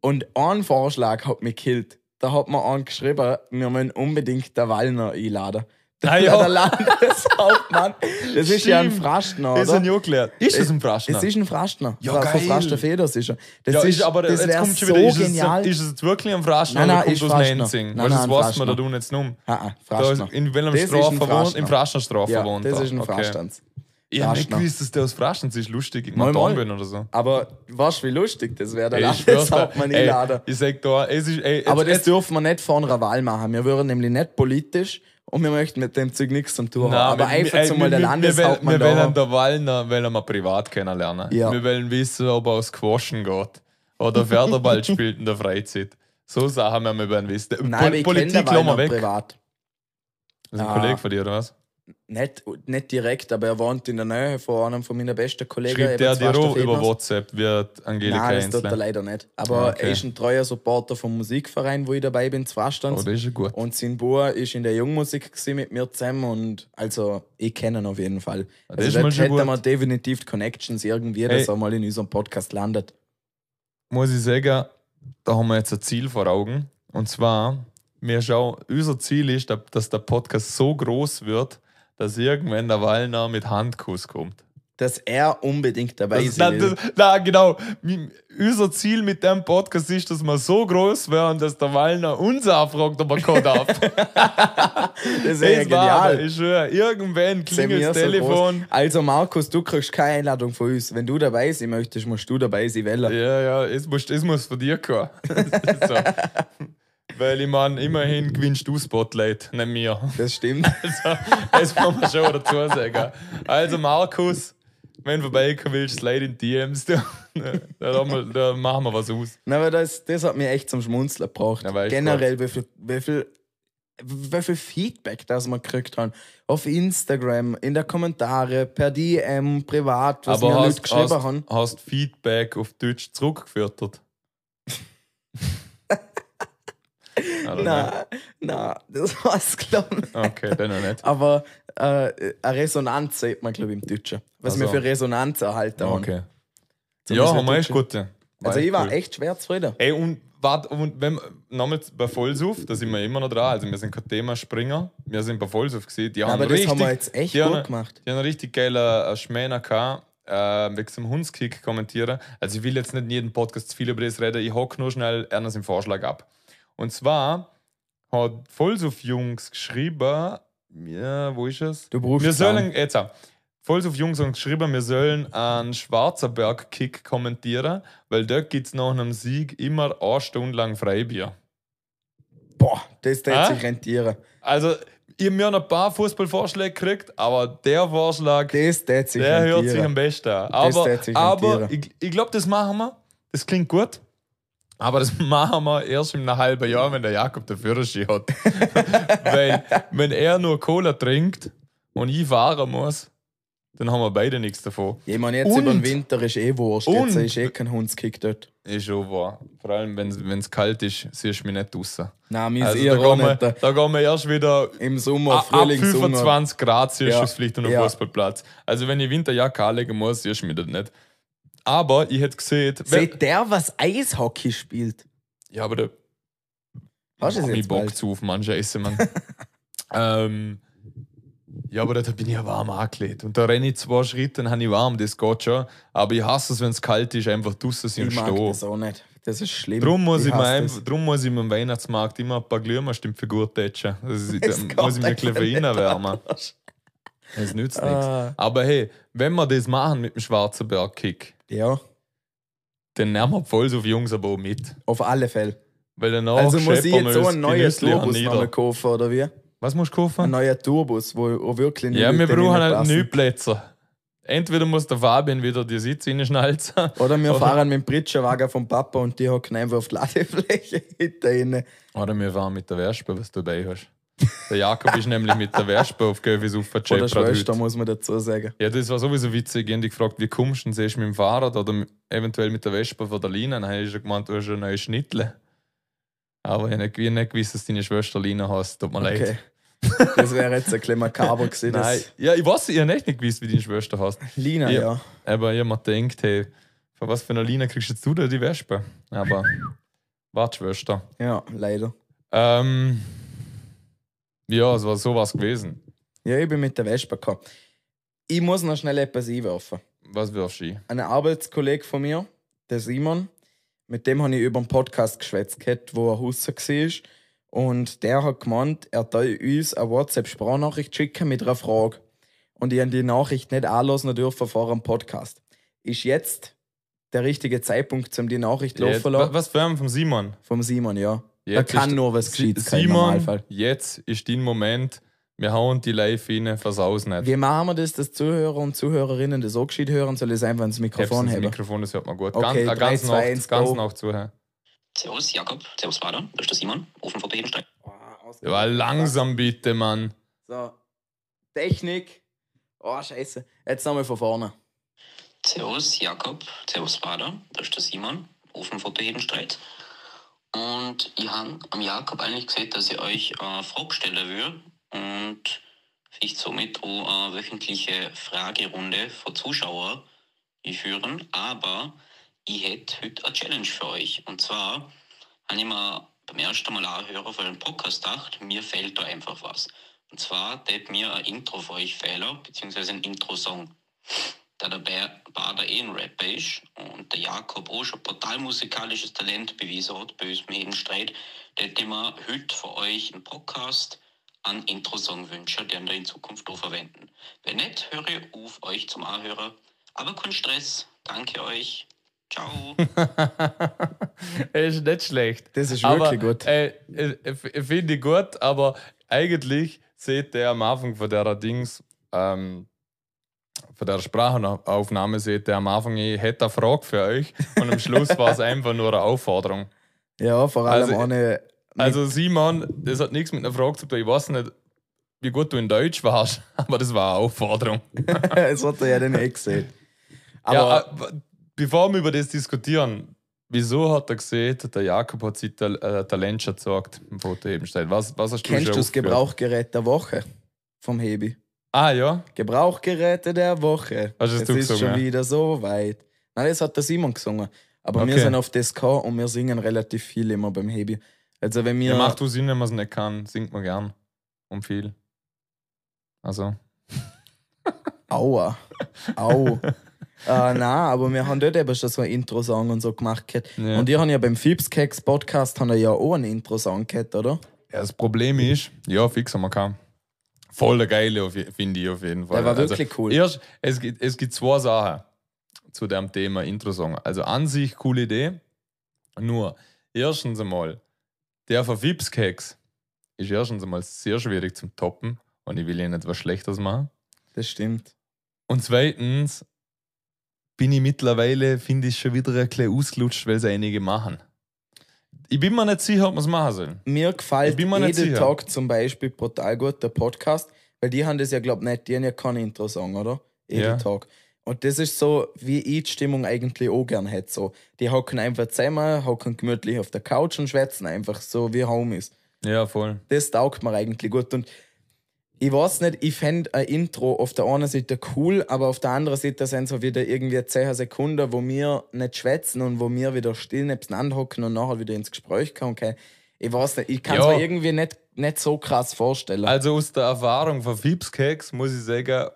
Und ein Vorschlag hat mich gekillt. Da hat man einen geschrieben, wir müssen unbedingt den Wallner einladen. Ah, ja. der Landeshauptmann. Das ist ja ein Stimmt. Fraschner, Das oder? ist ja nicht geklärt. Ist das ein Fraschner? Es ist ein Fraschner. Ja, geil. Von Fraschner Feders ist er. Das ja, ist, ist, aber das jetzt kommt schon so wieder, ist genial. Es, ist es jetzt wirklich ein Fraschner Nein, oder nein, kommt ist aus. Nenzing? Weil das ein weiß man da tun jetzt um. Ah, ah, Da Fraschner. ist, in welchem Das ist Strafe ein wohnt? Im Fraschner Strafe ja, wohnt das ist ein Okay. Fraschtanz. Ich habe nicht gewusst, dass der aus Fraschtanz ist. Lustig, ich Mal, bin oder so. Aber weißt du, wie lustig das wäre, der Ey, ich ey, einladen. Ich sag da, es ist, ey, jetzt, Aber das jetzt, dürfen wir nicht vor einer Wahl machen. Wir würden nämlich nicht politisch und wir möchten mit dem Zeug nichts zu tun haben. Nein, Aber wir- einfach ey, so mal wir- der wir- Landeshauptmann Wir da wollen der Wallner wollen wir privat kennenlernen. Ja. Wir wollen wissen, ob er aus Quaschen geht. Oder Pferdeball spielt in der Freizeit. So Sachen wir wollen wissen. Nein, Pol Politik den lassen wir weg. privat. Das ist ein Ah. Kollege von dir, oder was? Nicht, nicht direkt, aber er wohnt in der Nähe von einem von meinen besten Kollegen. Schreibt der dir auch über. WhatsApp, wird Angelika Nein, das tut er leider nicht. Aber Okay. er ist ein treuer Supporter vom Musikverein, wo ich dabei bin, Zwastanz. Oh, das ist gut. Und sein Bub ist in der Jungmusik mit mir zusammen und also ich kenne ihn auf jeden Fall. das Also schon hätten wir definitiv die Connections irgendwie, dass Hey. er mal in unserem Podcast landet. muss ich sagen, da haben wir jetzt ein Ziel vor Augen. Und zwar, wir schauen, unser Ziel ist, dass der Podcast so groß wird, dass irgendwann der Wallner mit Handkuss kommt. Dass er unbedingt dabei will. das, nein, genau. Unser Ziel mit dem Podcast ist, dass wir so groß werden, dass der Wallner uns auch fragt, ob er kommen darf. Das wäre ja genial. ich schwöre, irgendwann klingelt das so Telefon. groß. Also Markus, du kriegst keine Einladung von uns. Wenn du dabei sein möchtest, musst du dabei sein wollen. Ja, ja, es muss, es muss von dir kommen. so. Weil ich meine, immerhin gewinnst du Spotlight, nicht mir. Das stimmt. Also, das muss man schon dazu sagen. Also, Markus, wenn du vorbeikommen willst, slide in DMs. Da, da, wir- da machen wir was aus. Na, aber das, das hat mich echt zum Schmunzeln gebraucht. Ja, Generell, wie viel, wie, viel, wie viel Feedback das wir gekriegt haben. Auf Instagram, in der Kommentare, per DM, privat, was Aber mir Leute hast, geschrieben hast, haben. hast Feedback auf Deutsch zurückgeführt? Na, na, das war's, glaube ich. Okay, dann noch nicht. Aber äh, eine Resonanz sieht man, glaube ich, im Deutschen. Was Ach wir so. für Resonanz erhalten haben. Okay. Zum Ja, haben wir echt gute. Also ich war cool. echt schwer zufrieden. Ey, und, wart, und wenn nochmal bei Vollsuff, da sind wir immer noch dran. Also, wir sind kein Thema-Springer. Wir sind bei Vollsuff gesehen. Die haben Aber das richtig, haben wir jetzt echt gut haben, gemacht. Die haben einen richtig geilen Schmähner gehabt. Äh, wegen dem Hundskick kommentieren. Also, ich will jetzt nicht in jedem Podcast zu viel über das reden. Ich hock nur schnell Ernst im Vorschlag ab. Und zwar hat Vollsuff-Jungs geschrieben, ja, wo ist es? Du brauchst Wir sollen, jetzt auch. Vollsuff Jungs haben geschrieben, wir sollen einen Schwarzerberg-Kick kommentieren, weil dort gibt es nach einem Sieg immer eine Stunde lang Freibier. Boah, das Ah? hätte sich rentieren. Also, ich habe mir ein paar Fußballvorschläge gekriegt, aber der Vorschlag, Das der hört sich rentieren. am besten an. Aber, aber rentieren. ich, ich glaube, das machen wir. Das klingt gut. Aber das machen wir erst in einem halben Jahr, wenn der Jakob den Führerschein hat. Weil, wenn er nur Cola trinkt und ich fahren muss, dann haben wir beide nichts davon. Ich meine, jetzt Und- über den Winter ist eh Wurscht. Und- Jetzt ist eh kein Hundskick dort. Ist schon wahr. Vor allem, wenn es kalt ist, siehst du mich nicht draußen. Nein, wir Also, sind da, eher auch gehen wir, nicht. da. da gehen wir erst wieder Im Sommer, ab, ab Frühling, Sommer. 25 Grad siehst du Ja. vielleicht an einem Ja. Fußballplatz. Also, wenn ich Winterjacke anlegen muss, siehst du mich das nicht. Aber ich hätte gesehen, Seht der, was Eishockey spielt? ja, aber der Hast du jetzt Bock bald? zu auf manche Essen, Mann. ähm, ja, aber da bin ich ja warm angelegt. Und da renne ich zwei Schritte, dann habe ich warm, das geht schon. Aber ich hasse es, wenn es kalt ist, einfach draußen sind Ich und mag stehen. das auch nicht. Das ist schlimm. Darum muss, ich einfach, das. drum muss ich mir am Weihnachtsmarkt immer ein paar stimmt für gut tätschen. Da muss ich mir ein bisschen reinwärmen. Es nützt Ah. nichts. Aber hey, wenn wir das machen mit dem Schwarzenberg-Kick, Ja, dann nehmen wir voll so auf Jungs aber auch mit. auf alle Fälle. Weil danach Also muss ich jetzt wir so einen neuen Tourbus hernieder. nochmal kaufen, oder wie? Was musst du kaufen? Einen neuen Tourbus, wo wo wirklich Ja, wir Leute brauchen halt neue Plätze. Entweder muss der Fabian wieder die Sitze reinschnalzen. Oder wir Oder- fahren mit dem Pritschenwagen vom Papa und die hocken einfach auf die Ladefläche hinter ihnen. Oder wir fahren mit der Wespe, was du dabei hast. Der Jakob ist nämlich mit der Wespe auf Gövis Oder aufgechappert Schwester, heute. muss man dazu sagen. Ja, das war sowieso witzig. Ich habe dich gefragt, wie kommst du denn? Siehst du mit dem Fahrrad oder eventuell mit der Wespe von der Lina? Dann ich schon gemeint, du hast eine neue Schnittle. Aber ich habe nicht, ich gewusst, dass du deine Schwester Lina hast. Tut mir Okay. leid. Das wäre jetzt ein bisschen makaber gewesen. Nein, ja, ich weiß, ich habe echt nicht gewusst, wie deine Schwester heißt. Lina, Ja. ja. Aber ich habe mir gedacht, hey, von was für einer Lina kriegst jetzt du da die Wespe? Aber, warte, Schwester. Ja, leider. Ähm, ja, es war sowas gewesen. Ja, ich bin mit der Wespe gekommen. Ich muss noch schnell etwas einwerfen. Was wirfst du ein? Arbeitskollege von mir, der Simon, mit dem habe ich über einen Podcast geschwätzt, gehabt, wo er Husser war. Und der hat gemeint, er soll uns eine WhatsApp-Sprachnachricht schicken mit einer Frage. Und ich habe die Nachricht nicht anlassen dürfen vor einem Podcast. Ist jetzt der richtige Zeitpunkt, um die Nachricht laufen zu lassen? was für einen vom Simon? Vom Simon, ja. Jetzt er kann ist- nur was Gescheites, kein Simon, jetzt ist dein Moment. Wir hauen die live rein, versaus nicht. Wie machen wir das, dass Zuhörer und Zuhörerinnen das auch gescheit hören? Soll ich es einfach ins Mikrofon haben? Mikrofon, das hört man gut. Okay, ganz, äh, drei, ganz, zwei, nach, eins, ganz go. nach zuhören. Servus Jakob, Servus Vater, das ist der Simon, Ofenfoto Hedenstein. Ja, aber langsam bitte, Mann. So. Technik. Oh, scheiße. Jetzt nochmal von vorne. Servus Jakob, Servus Vater, das ist der Simon, Ofenfoto Hedenstreit. Und ich habe am Jakob eigentlich gesehen, dass ich euch eine Frage stellen würde und vielleicht somit auch eine wöchentliche Fragerunde von Zuschauern führen. Aber ich hätte heute eine Challenge für euch. Und zwar habe ich mir beim ersten Mal anhören von einem Podcast gedacht, mir fehlt da einfach was. Und zwar tät mir ein Intro für euch fehlen, beziehungsweise ein Intro-Song. Da der Bär- Bader eh ein Rapper ist und der Jakob auch schon total musikalisches Talent bewiesen hat bei uns im Hedenstreit, der ich mir heute für euch im Podcast einen Intro-Song wünschen, den wir in Zukunft auch verwenden. Wenn nicht, höre ich auf euch zum Anhören. Aber kein Stress. Danke euch. Ciao. Ist nicht schlecht. Das ist aber, wirklich gut. Äh, äh, äh, Finde ich gut, aber eigentlich seht ihr am Anfang von der Dings, ähm, von der Sprachaufnahme, seht ihr am Anfang, ich hätte eine Frage für euch und am Schluss war es einfach nur eine Aufforderung. Ja, vor allem Also, ohne. Also Simon, das hat nichts mit einer Frage zu tun. Ich weiß nicht, wie gut du in Deutsch warst, aber das war eine Aufforderung. das hat er ja dann eh gesehen. Aber ja, äh, bevor wir über das diskutieren, wieso hat er gesehen, der Jakob hat sich äh, Talent schon gesagt im Foto eben steht. Was, was hast du kennst du das? Gebrauchgerät der Woche vom Hebi? Ah ja, Gebrauchgeräte der Woche. Hast es du ist gesungen? schon wieder so weit. Nein, das hat der Simon gesungen. Aber wir Okay. sind auf das und wir singen relativ viel immer beim Hebi. Also wenn wir. Ja. Macht du Sinn, wenn man es nicht kann, singt man gern. Und viel. Also. Aua. Au. äh, nein, aber wir haben dort eben schon so ein Intro-Song und so gemacht. Ja. Und ich habe ja beim Fipskeks Podcast haben wir ja auch einen Intro-Song gehabt, oder? Ja, das Problem ist, ja, fix haben wir kann. Voll der geile, finde ich auf jeden Fall. Der war wirklich cool. Erst, es, gibt, es gibt zwei Sachen zu dem Thema Intro-Song. Also an sich coole Idee. Nur, erstens einmal, der von Vipskeks ist erstens einmal sehr schwierig zum Toppen und ich will ihnen etwas Schlechtes machen. Das stimmt. Und zweitens bin ich mittlerweile, finde ich, schon wieder ein bisschen ausgelutscht, weil es einige machen. Ich bin mir nicht sicher, ob wir es machen sollen. Mir gefällt mir sicher. Talk zum Beispiel brutal gut, der Podcast, weil die haben das ja, glaube ich, nicht, die haben ja keinen Intro-Song, oder? Edel Ja. Talk. Und das ist so, wie ich die Stimmung eigentlich auch gern hätte. So. Die hocken einfach zusammen, hocken gemütlich auf der Couch und schwätzen einfach so wie Homies. Ja, voll. Das taugt mir eigentlich gut. Und ich weiß nicht, ich fände ein Intro auf der einen Seite cool, aber auf der anderen Seite sind so wieder irgendwie 10 Sekunden, wo wir nicht schwätzen und wo wir wieder still nebeneinander hocken und nachher wieder ins Gespräch kommen. Okay. Ich weiß nicht, ich kann es Ja. mir irgendwie nicht, nicht so krass vorstellen. Also aus der Erfahrung von Fipskeks muss ich sagen,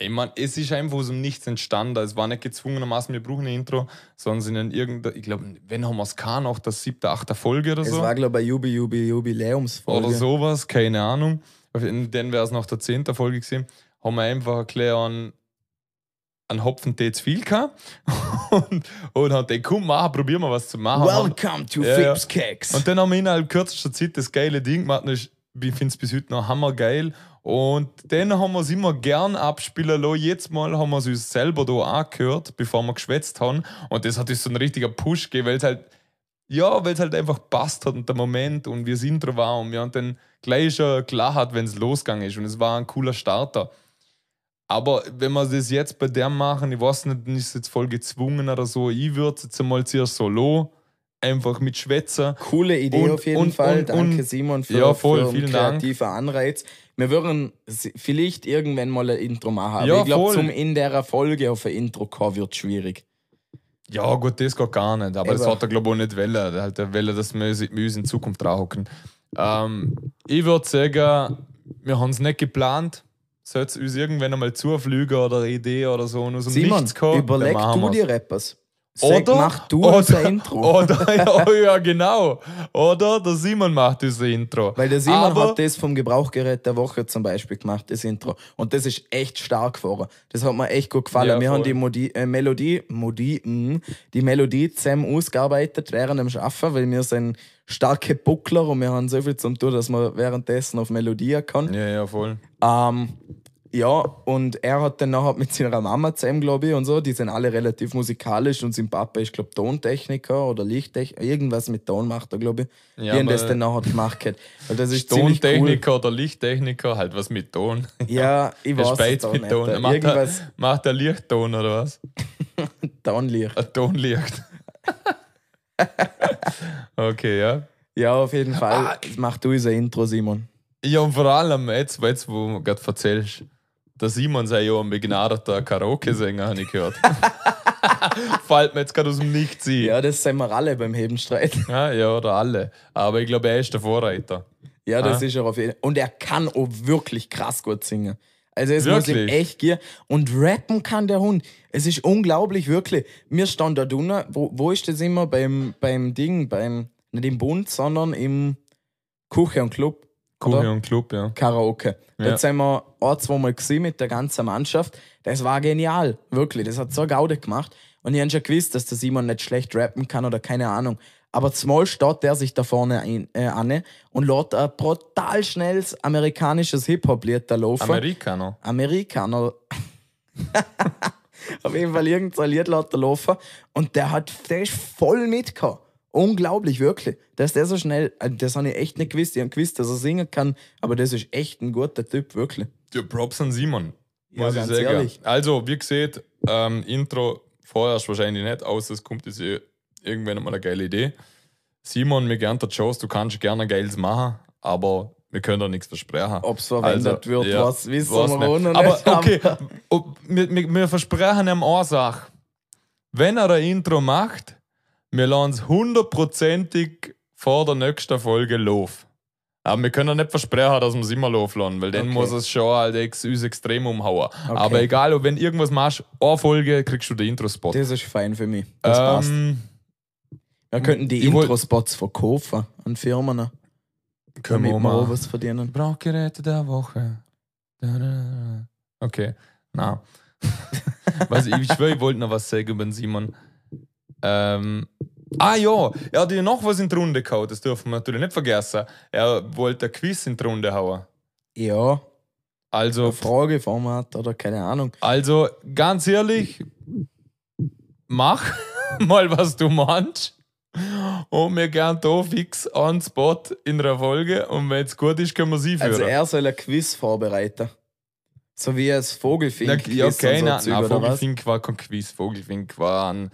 ich mein, es ist einfach aus dem Nichts entstanden. Es war nicht gezwungenermaßen, wir brauchen ein Intro, sondern sind in irgendeiner, ich glaube, wenn haben wir es kann, auch das siebte, achte Folge oder es so. war, glaube ich, eine Jubi, Jubi, Jubiläumsfolge. oder sowas, keine Ahnung. Dann wäre es nach der zehnten Folge gesehen, haben wir einfach erklärt, einen, einen Hopfen Tee zu viel gehabt. und, und haben gedacht, komm, machen, probieren wir was zu machen. Welcome to Ja. Fips Cakes. Und dann haben wir innerhalb kürzester Zeit das geile Ding gemacht. Ich finde es bis heute noch hammergeil. Und dann haben wir es immer gern abspielen lassen. Jetzt mal haben wir es uns selber da angehört, bevor wir geschwätzt haben. Und das hat uns so ein richtiger Push gegeben, weil es halt, ja, weil es halt einfach passt hat und der Moment und wie das Intro war. Und wir haben dann gleich schon klar hat, wenn es losgegangen ist. Und es war ein cooler Starter. Aber wenn wir das jetzt bei dem machen, ich weiß nicht, ist es jetzt voll gezwungen oder so. Ich würde es jetzt einmal zuerst solo einfach mit Schwätzen. Coole Idee Und- auf jeden und- Fall. und- Danke, Simon, für, Ja, voll, für vielen Dank. kreativen Anreiz. Wir würden vielleicht irgendwann mal ein Intro machen. Aber Ja, ich glaube, zum in der Folge auf ein Intro kommen wird schwierig. Ja, gut, das geht gar nicht. Aber das Eben. hat er, glaube ich, auch nicht wollen. Er hat er wollen, dass wir uns in Zukunft draufhocken. Ähm, ich würde sagen, wir haben es nicht geplant. Sollte es uns irgendwann einmal zufliegen oder eine Idee oder so und aus dem Simon, Nichts kommen, überleg du dir Rappers. Sag, mach du unser Intro. Oder, ja, oh ja, genau. Oder der Simon macht unser Intro. Weil der Simon Aber- hat das vom Gebrauchgerät der Woche zum Beispiel gemacht, das Intro. Und das ist echt stark vorher. Das hat mir echt gut gefallen. Ja, Wir voll. haben die Modi äh, Melodie, Modi, mh, die Melodie zusammen ausgearbeitet während dem Schaffen, weil wir sind starke Buckler und wir haben so viel zum tun, dass man währenddessen auf Melodie kann. Ja, ja, voll. Ähm, ja, und er hat dann nachher mit seiner Mama zusammen, glaube ich, und so. Die sind alle relativ musikalisch und sein Papa ist, glaube ich, Tontechniker oder Lichttechniker. Irgendwas mit Ton macht er, glaube ich. Ja, die haben das dann nachher gemacht. Weil das ist ziemlich cool. Tontechniker oder Lichttechniker, halt was mit Ton. Ja, ich weiß es mit nicht. Ton. Er macht, Irgendwas er, macht er Lichtton oder was? Tonlicht. Tonlicht. okay, ja. Ja, auf jeden Fall. Ah. Mach du unser Intro, Simon. Ja, und vor allem jetzt, jetzt wo du gerade erzählst, der Simon sei ja ein begnadeter Karaoke-Sänger, habe ich gehört. Fällt mir jetzt gerade aus dem Nichts ein. Ja, das sind wir alle beim Hebenstreit. Ja, ja, oder alle. Aber ich glaube, er ist der Vorreiter. Ja, das Ah. ist er auf jeden Fall. Und er kann auch wirklich krass gut singen. Also es muss ihm Wirklich? echt gehen. Und rappen kann der Hund. Es ist unglaublich, wirklich. Wir standen da drinnen, wo, wo ist das immer? Beim, beim Ding, beim, nicht im Bund, sondern im Küche und Club. Oder? und Club, ja. Karaoke. Ja. Dort sind wir ein, zweimal gesehen mit der ganzen Mannschaft. Das war genial, wirklich. Das hat so Gaude gemacht. Und ich habe schon gewusst, dass der Simon nicht schlecht rappen kann oder keine Ahnung. Aber zumal steht der sich da vorne ein, äh, an und lässt ein brutal schnelles amerikanisches Hip-Hop-Lied da laufen. Amerikaner. Amerikaner. Auf jeden Fall irgendein Lied lässt er laufen. Und der hat, der ist voll mitgehauen. Unglaublich, wirklich. Dass der so schnell, äh, das habe ich echt nicht gewusst. Ich habe gewusst, dass er singen kann, aber das ist echt ein guter Typ, wirklich. Ja, Props an Simon. Ja, Muss ich sagen. ehrlich. Also, wie gesagt, ähm, Intro vorerst wahrscheinlich nicht, außer es kommt jetzt eh irgendwann mal eine geile Idee. Simon, mir gern der Joes, du kannst gerne Geiles machen, aber wir können da nichts versprechen. Ob es verwendet wird, was wissen weiß wir nicht. Aber nicht. okay, ob, wir, wir, wir versprechen ihm eine Sache. wenn er ein Intro macht, wir lassen es hundertprozentig vor der nächsten Folge laufen. Aber wir können nicht versprechen, dass wir es immer laufen lassen, weil dann Okay. muss es schon halt ex uns extrem umhauen. Aber egal, ob wenn irgendwas machst, eine Folge kriegst du den Intro-Spot. Das ist fein für mich. Das passt. Wir könnten die ich wollt- Intro-Spots verkaufen an Firmen, können damit wir wir auch mal. was verdienen. Brauchgeräte der Woche. Da, da, da. Okay, na. was, ich ich schwöre, ich wollte noch was sagen über den Simon. Ähm, ah ja, er hat ja noch was in die Runde gehauen, das dürfen wir natürlich nicht vergessen. Er wollte ein Quiz in die Runde hauen. Ja, Also, Frageformat oder keine Ahnung. also ganz ehrlich, mach mal, was du meinst. Und wir gern da fix on spot in der Folge. Und wenn es gut ist, können wir sie führen. Also er soll ein Quiz vorbereiten. So wie ein Vogelfink. Na, ja, okay, so nein, nein? Vogelfink war kein Quiz, Vogelfink war ein,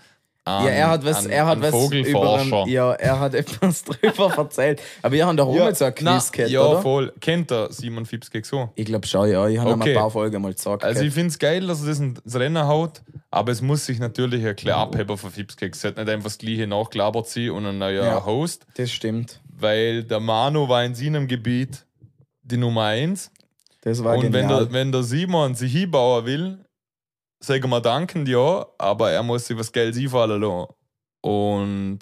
ein, Ja, er hat was, ein, er hat was über Vogelforscher. einen, Ja, er hat etwas drüber erzählt. Aber wir haben doch auch nicht so ein Quiz gehabt, ja, oder? voll. Kennt er Simon Fipskeg so? Ich glaube schon, ja. Ich habe Okay. ein paar Folgen mal gesagt. Also ich gehabt. finde es geil, dass er das ins Rennen haut, aber es muss sich natürlich ein kleiner Abheber von Fipskeg. Es sollte nicht einfach das gleiche nachgelabert sein und ein neuer Ja. Host, das stimmt. weil der Manu war in seinem Gebiet die Nummer 1 Das war und wenn genial. der, wenn der Simon sich hinbauen will, sagen wir danken, ja, aber er muss sich was Geld einfallen lassen. Und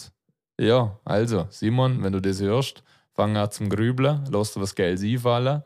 ja, also, Simon, wenn du das hörst, fang an zum Grübeln, lass dir was Geld einfallen.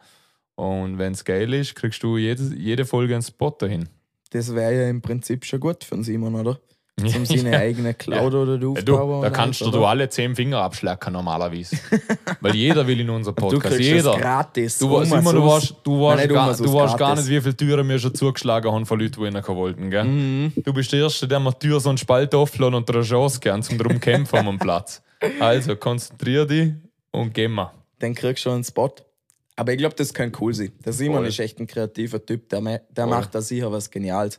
Und wenn es geil ist, kriegst du jede, jede Folge einen Spot dahin. das wäre ja im Prinzip schon gut für Simon, oder? Zum seine Ja. eigene Cloud oder Ja, aufbauen. du, da und kannst alles, du, oder? du alle zehn Finger abschlecken normalerweise. Weil jeder will in unser Du Podcast. kriegst jeder. das gratis. Du, weißt Umsonst. Simon, du warst, du warst, nicht gar, du warst gar nicht, wie viele Türen wir schon zugeschlagen haben von Leuten, die rein wollten. Gell? Mhm. Du bist der Erste, der mir die Tür so einen Spalt öffnet und eine Chance gern zum drum kämpfen am Platz. Also konzentrier dich und geh mal. Dann kriegst du schon einen Spot. Aber ich glaube, das kann cool sein. Der Simon Voll. ist echt ein kreativer Typ. Der, der Voll. macht da sicher was Geniales.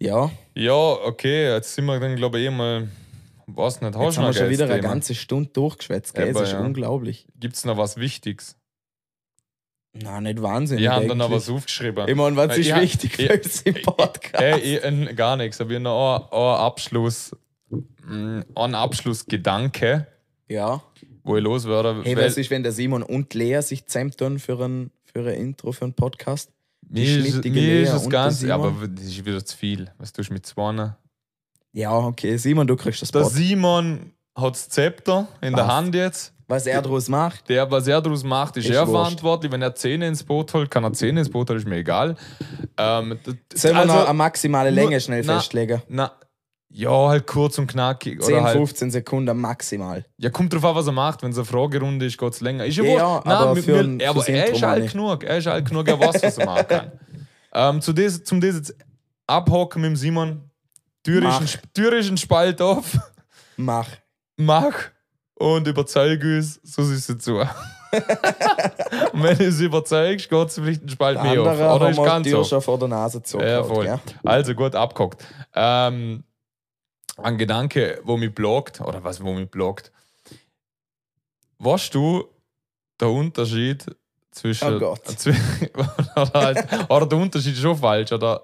Ja, Ja, okay, jetzt sind wir dann, glaube ich, eh mal. Was nicht, jetzt hast du haben wir noch schon wieder eine Thema? ganze Stunde durchgeschwätzt. Gell? Eben, Das ist ja. unglaublich. Gibt es noch was Wichtiges? Nein, nicht wahnsinnig. Wir haben da noch was aufgeschrieben. Ich meine, was Äh, ist ja, wichtig für uns im Podcast? Ey, ich, gar nichts. Aber noch ein, ein Abschluss. mm, Ein Abschlussgedanke, ja. wo ich loswerde. Hey, weil was ist, wenn der Simon und Lea sich zusammentun für ein, für ein Intro, für einen Podcast? Mir ist, mir ist es der ganz. Aber das ist wieder zu viel. Was tust du mit zwei? Ja, okay. Simon, du kriegst das Der Spot. Simon hat das Zepter in der Passt. Hand jetzt. Was er daraus macht, Der, was er daraus macht, ist, Ist er wurscht. verantwortlich. Wenn er Zähne ins Boot holt, kann er Zähne ins Boot holen, ist mir egal. Ähm, sollen wir noch eine maximale Länge schnell na, festlegen? Na, ja, halt kurz und knackig. 10, oder halt, 15 Sekunden maximal. ja, kommt drauf an, was er macht. Wenn es eine Fragerunde ist, geht es länger. Ist ja, Ja, Nein, aber für wir- ein- aber er ist meine alt ich. genug. Er ist alt genug, er weiß, was er machen kann. ähm, zu des, zum das jetzt abhocken mit dem Simon. Tür ist, ein, Spalt auf. Mach. mach und überzeug uns, so siehst du zu. und wenn du es überzeugst, geht es vielleicht einen Spalt mehr auf. Oder ist ganz so. schon vor der Nase zu. Ja, voll. Also gut, abgehockt. Ähm, ein Gedanke, wo mich blockt, oder was, wo mich blockt. Weißt du, der Unterschied zwischen. Oh Gott. oder, halt, oder der Unterschied ist schon falsch, oder?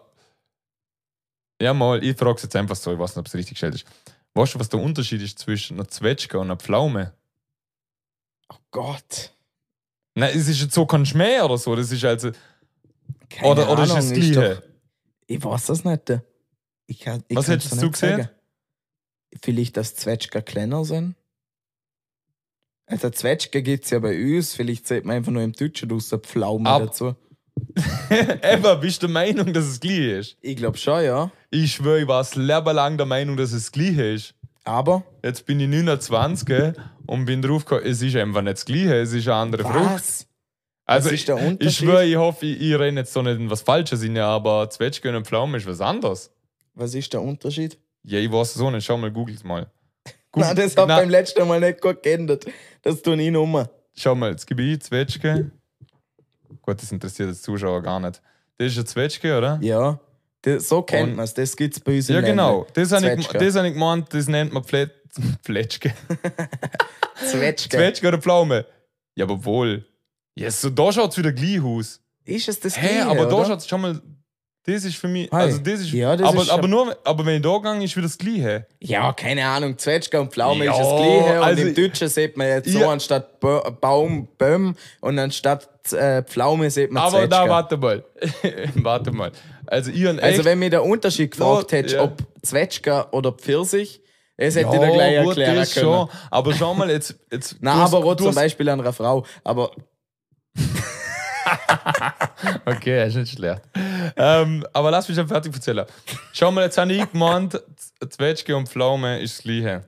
Ja, mal, ich frage es jetzt einfach so, ich weiß nicht, ob es richtig gestellt ist. Weißt du, was der Unterschied ist zwischen einer Zwetschge und einer Pflaume? Oh Gott. Nein, es ist jetzt so kein Schmäh oder so, das ist also. Keine Oder, oder ist Ahnung, es das Gleiche? Ich weiß das nicht. Ich kann, ich Was hättest du gesehen? sagen. Vielleicht, dass Zwetschger kleiner sind? Also Zwetschger gibt es ja bei uns. Vielleicht sieht man einfach nur im Deutschen aus der Pflaume Ab- dazu. Eva, bist du der Meinung, dass es das Gleiche ist? Ich glaube schon, ja. Ich schwöre, ich war das Leben lang der Meinung, dass es das Gleiche ist. Aber Jetzt bin ich 29 und bin drauf gekommen, es ist einfach nicht das Gleiche, es ist eine andere Frucht. was? Also, was ist der ich, ich schwöre, ich hoffe, ich, ich renne jetzt so nicht in was Falsches rein, aber Zwetschge und Pflaume ist was anderes. Was ist der Unterschied? Ja, ich weiß es auch nicht. Schau mal, googles mal. Nein, das hat beim letzten Mal nicht gut geändert. Das tue ich um. Schau mal, gebe ich Zwetschge. Gut, das interessiert jetzt Zuschauer gar nicht. Das ist eine Zwetschge, oder? Ja. Das, so kennt man es. Das gibt es bei uns Ja, genau. Das habe ich, das hab ich gemeint, das nennt man Pfle Pfletschge. Zwetschge. Zwetschge oder Pflaume? Ja, aber wohl. Ja, so, da schaut es wieder gleich aus. Ist es das Hä, Gleiche, aber da schaut es schon mal. Das ist für mich, Hi. also das ist, Ja, das aber, ist- aber nur, aber wenn ich da gehe, ist wieder das Gleiche. Ja, keine Ahnung, Zwetschge und Pflaume Ja, ist das Gleiche. also- und im Deutschen sieht man jetzt so Ja. anstatt Ba- Baum, Böhm und anstatt äh, Pflaume sieht man Aber Zwetschge. da, warte mal. warte mal. Also, ich und also wenn mir der Unterschied gefragt Ja, hättest, ja. ob Zwetschge oder Pfirsich, das hätte ich dir gleich gut, erklären das können. schon. Aber schau mal, jetzt. jetzt hast- aber du zum hast- Beispiel an einer Frau. Aber Okay, ist nicht schlecht. ähm, aber lass mich schon fertig erzählen. Schau mal, jetzt habe ich gemeint, Zwetschge und Pflaume ist das Gleiche.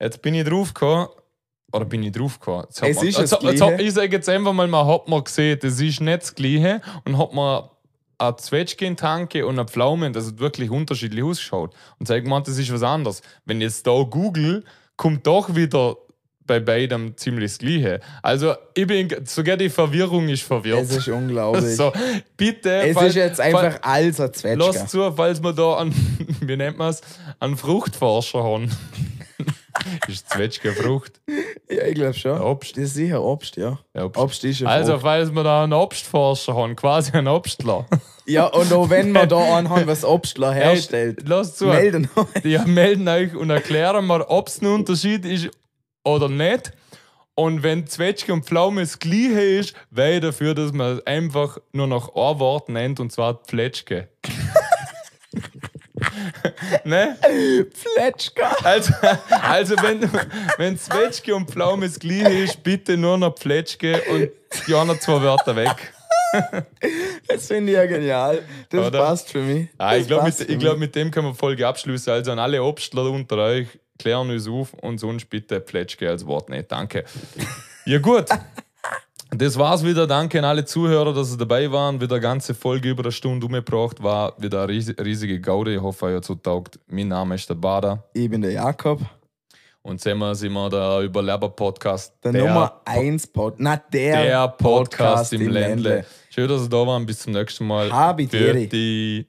Jetzt bin ich draufgekommen, oder bin ich draufgekommen? Jetzt Es man- ist jetzt das man- jetzt hat- Gleiche. Ich sage jetzt einfach mal, man hat mal gesehen, das ist nicht das Gleiche und hat man eine Zwetschge in Tanke und eine Pflaume, das hat wirklich unterschiedlich ausgeschaut. Und sage gemeint, das ist was anderes. Wenn ich jetzt da google, kommt doch wieder bei beidem ziemlich das Gleiche. Also, ich bin, sogar die Verwirrung ist verwirrt. es ist unglaublich. So, bitte. es fall- ist jetzt einfach alles ein Zwetschge. Lass zu, falls wir da an, wie nennt man es, einen Fruchtforscher haben. ist Zwetschge Frucht? Ja, ich glaube schon. Obst. Das ist sicher Obst, ja. Ja, Obst. Obst ist ja Also, falls wir da einen Obstforscher haben, quasi einen Obstler. Ja, und auch wenn wir da einen haben, was Obstler herstellt, Hey, lass zu. melden euch. Ja, melden euch und erklären mir, ob es ein Unterschied ist oder nicht. Und wenn Zwetschge und Pflaume das Gleiche ist, wäre ich dafür, dass man es einfach nur noch ein Wort nennt und zwar Pfletschke. ne? Pfletschke. Also, also wenn, wenn Zwetschge und Pflaume das Gleiche ist, bitte nur noch Pfletschke und die anderen zwei Wörter weg. Das finde ich ja genial. Das Oder? passt für mich. Ah, ich glaube, mit, glaub, mit dem können wir Folge abschließen. Also an alle Obstler unter euch, klären uns auf und sonst bitte Plätschke als Wort nicht. Danke. Ja, gut. Das war's wieder. Danke an alle Zuhörer, dass sie dabei waren. Wieder eine ganze Folge über eine Stunde umgebracht. War wieder eine riesige, Gaude. Ich hoffe, hat so taugt. Mein Name ist der Bader. Ich bin der Jakob. Und sehen wir, sind wir der Überleber-Podcast. Der, Nummer 1 Pod. Na, der, der Podcast, im Ländle. Schön, dass ihr da waren. Bis zum nächsten Mal. Die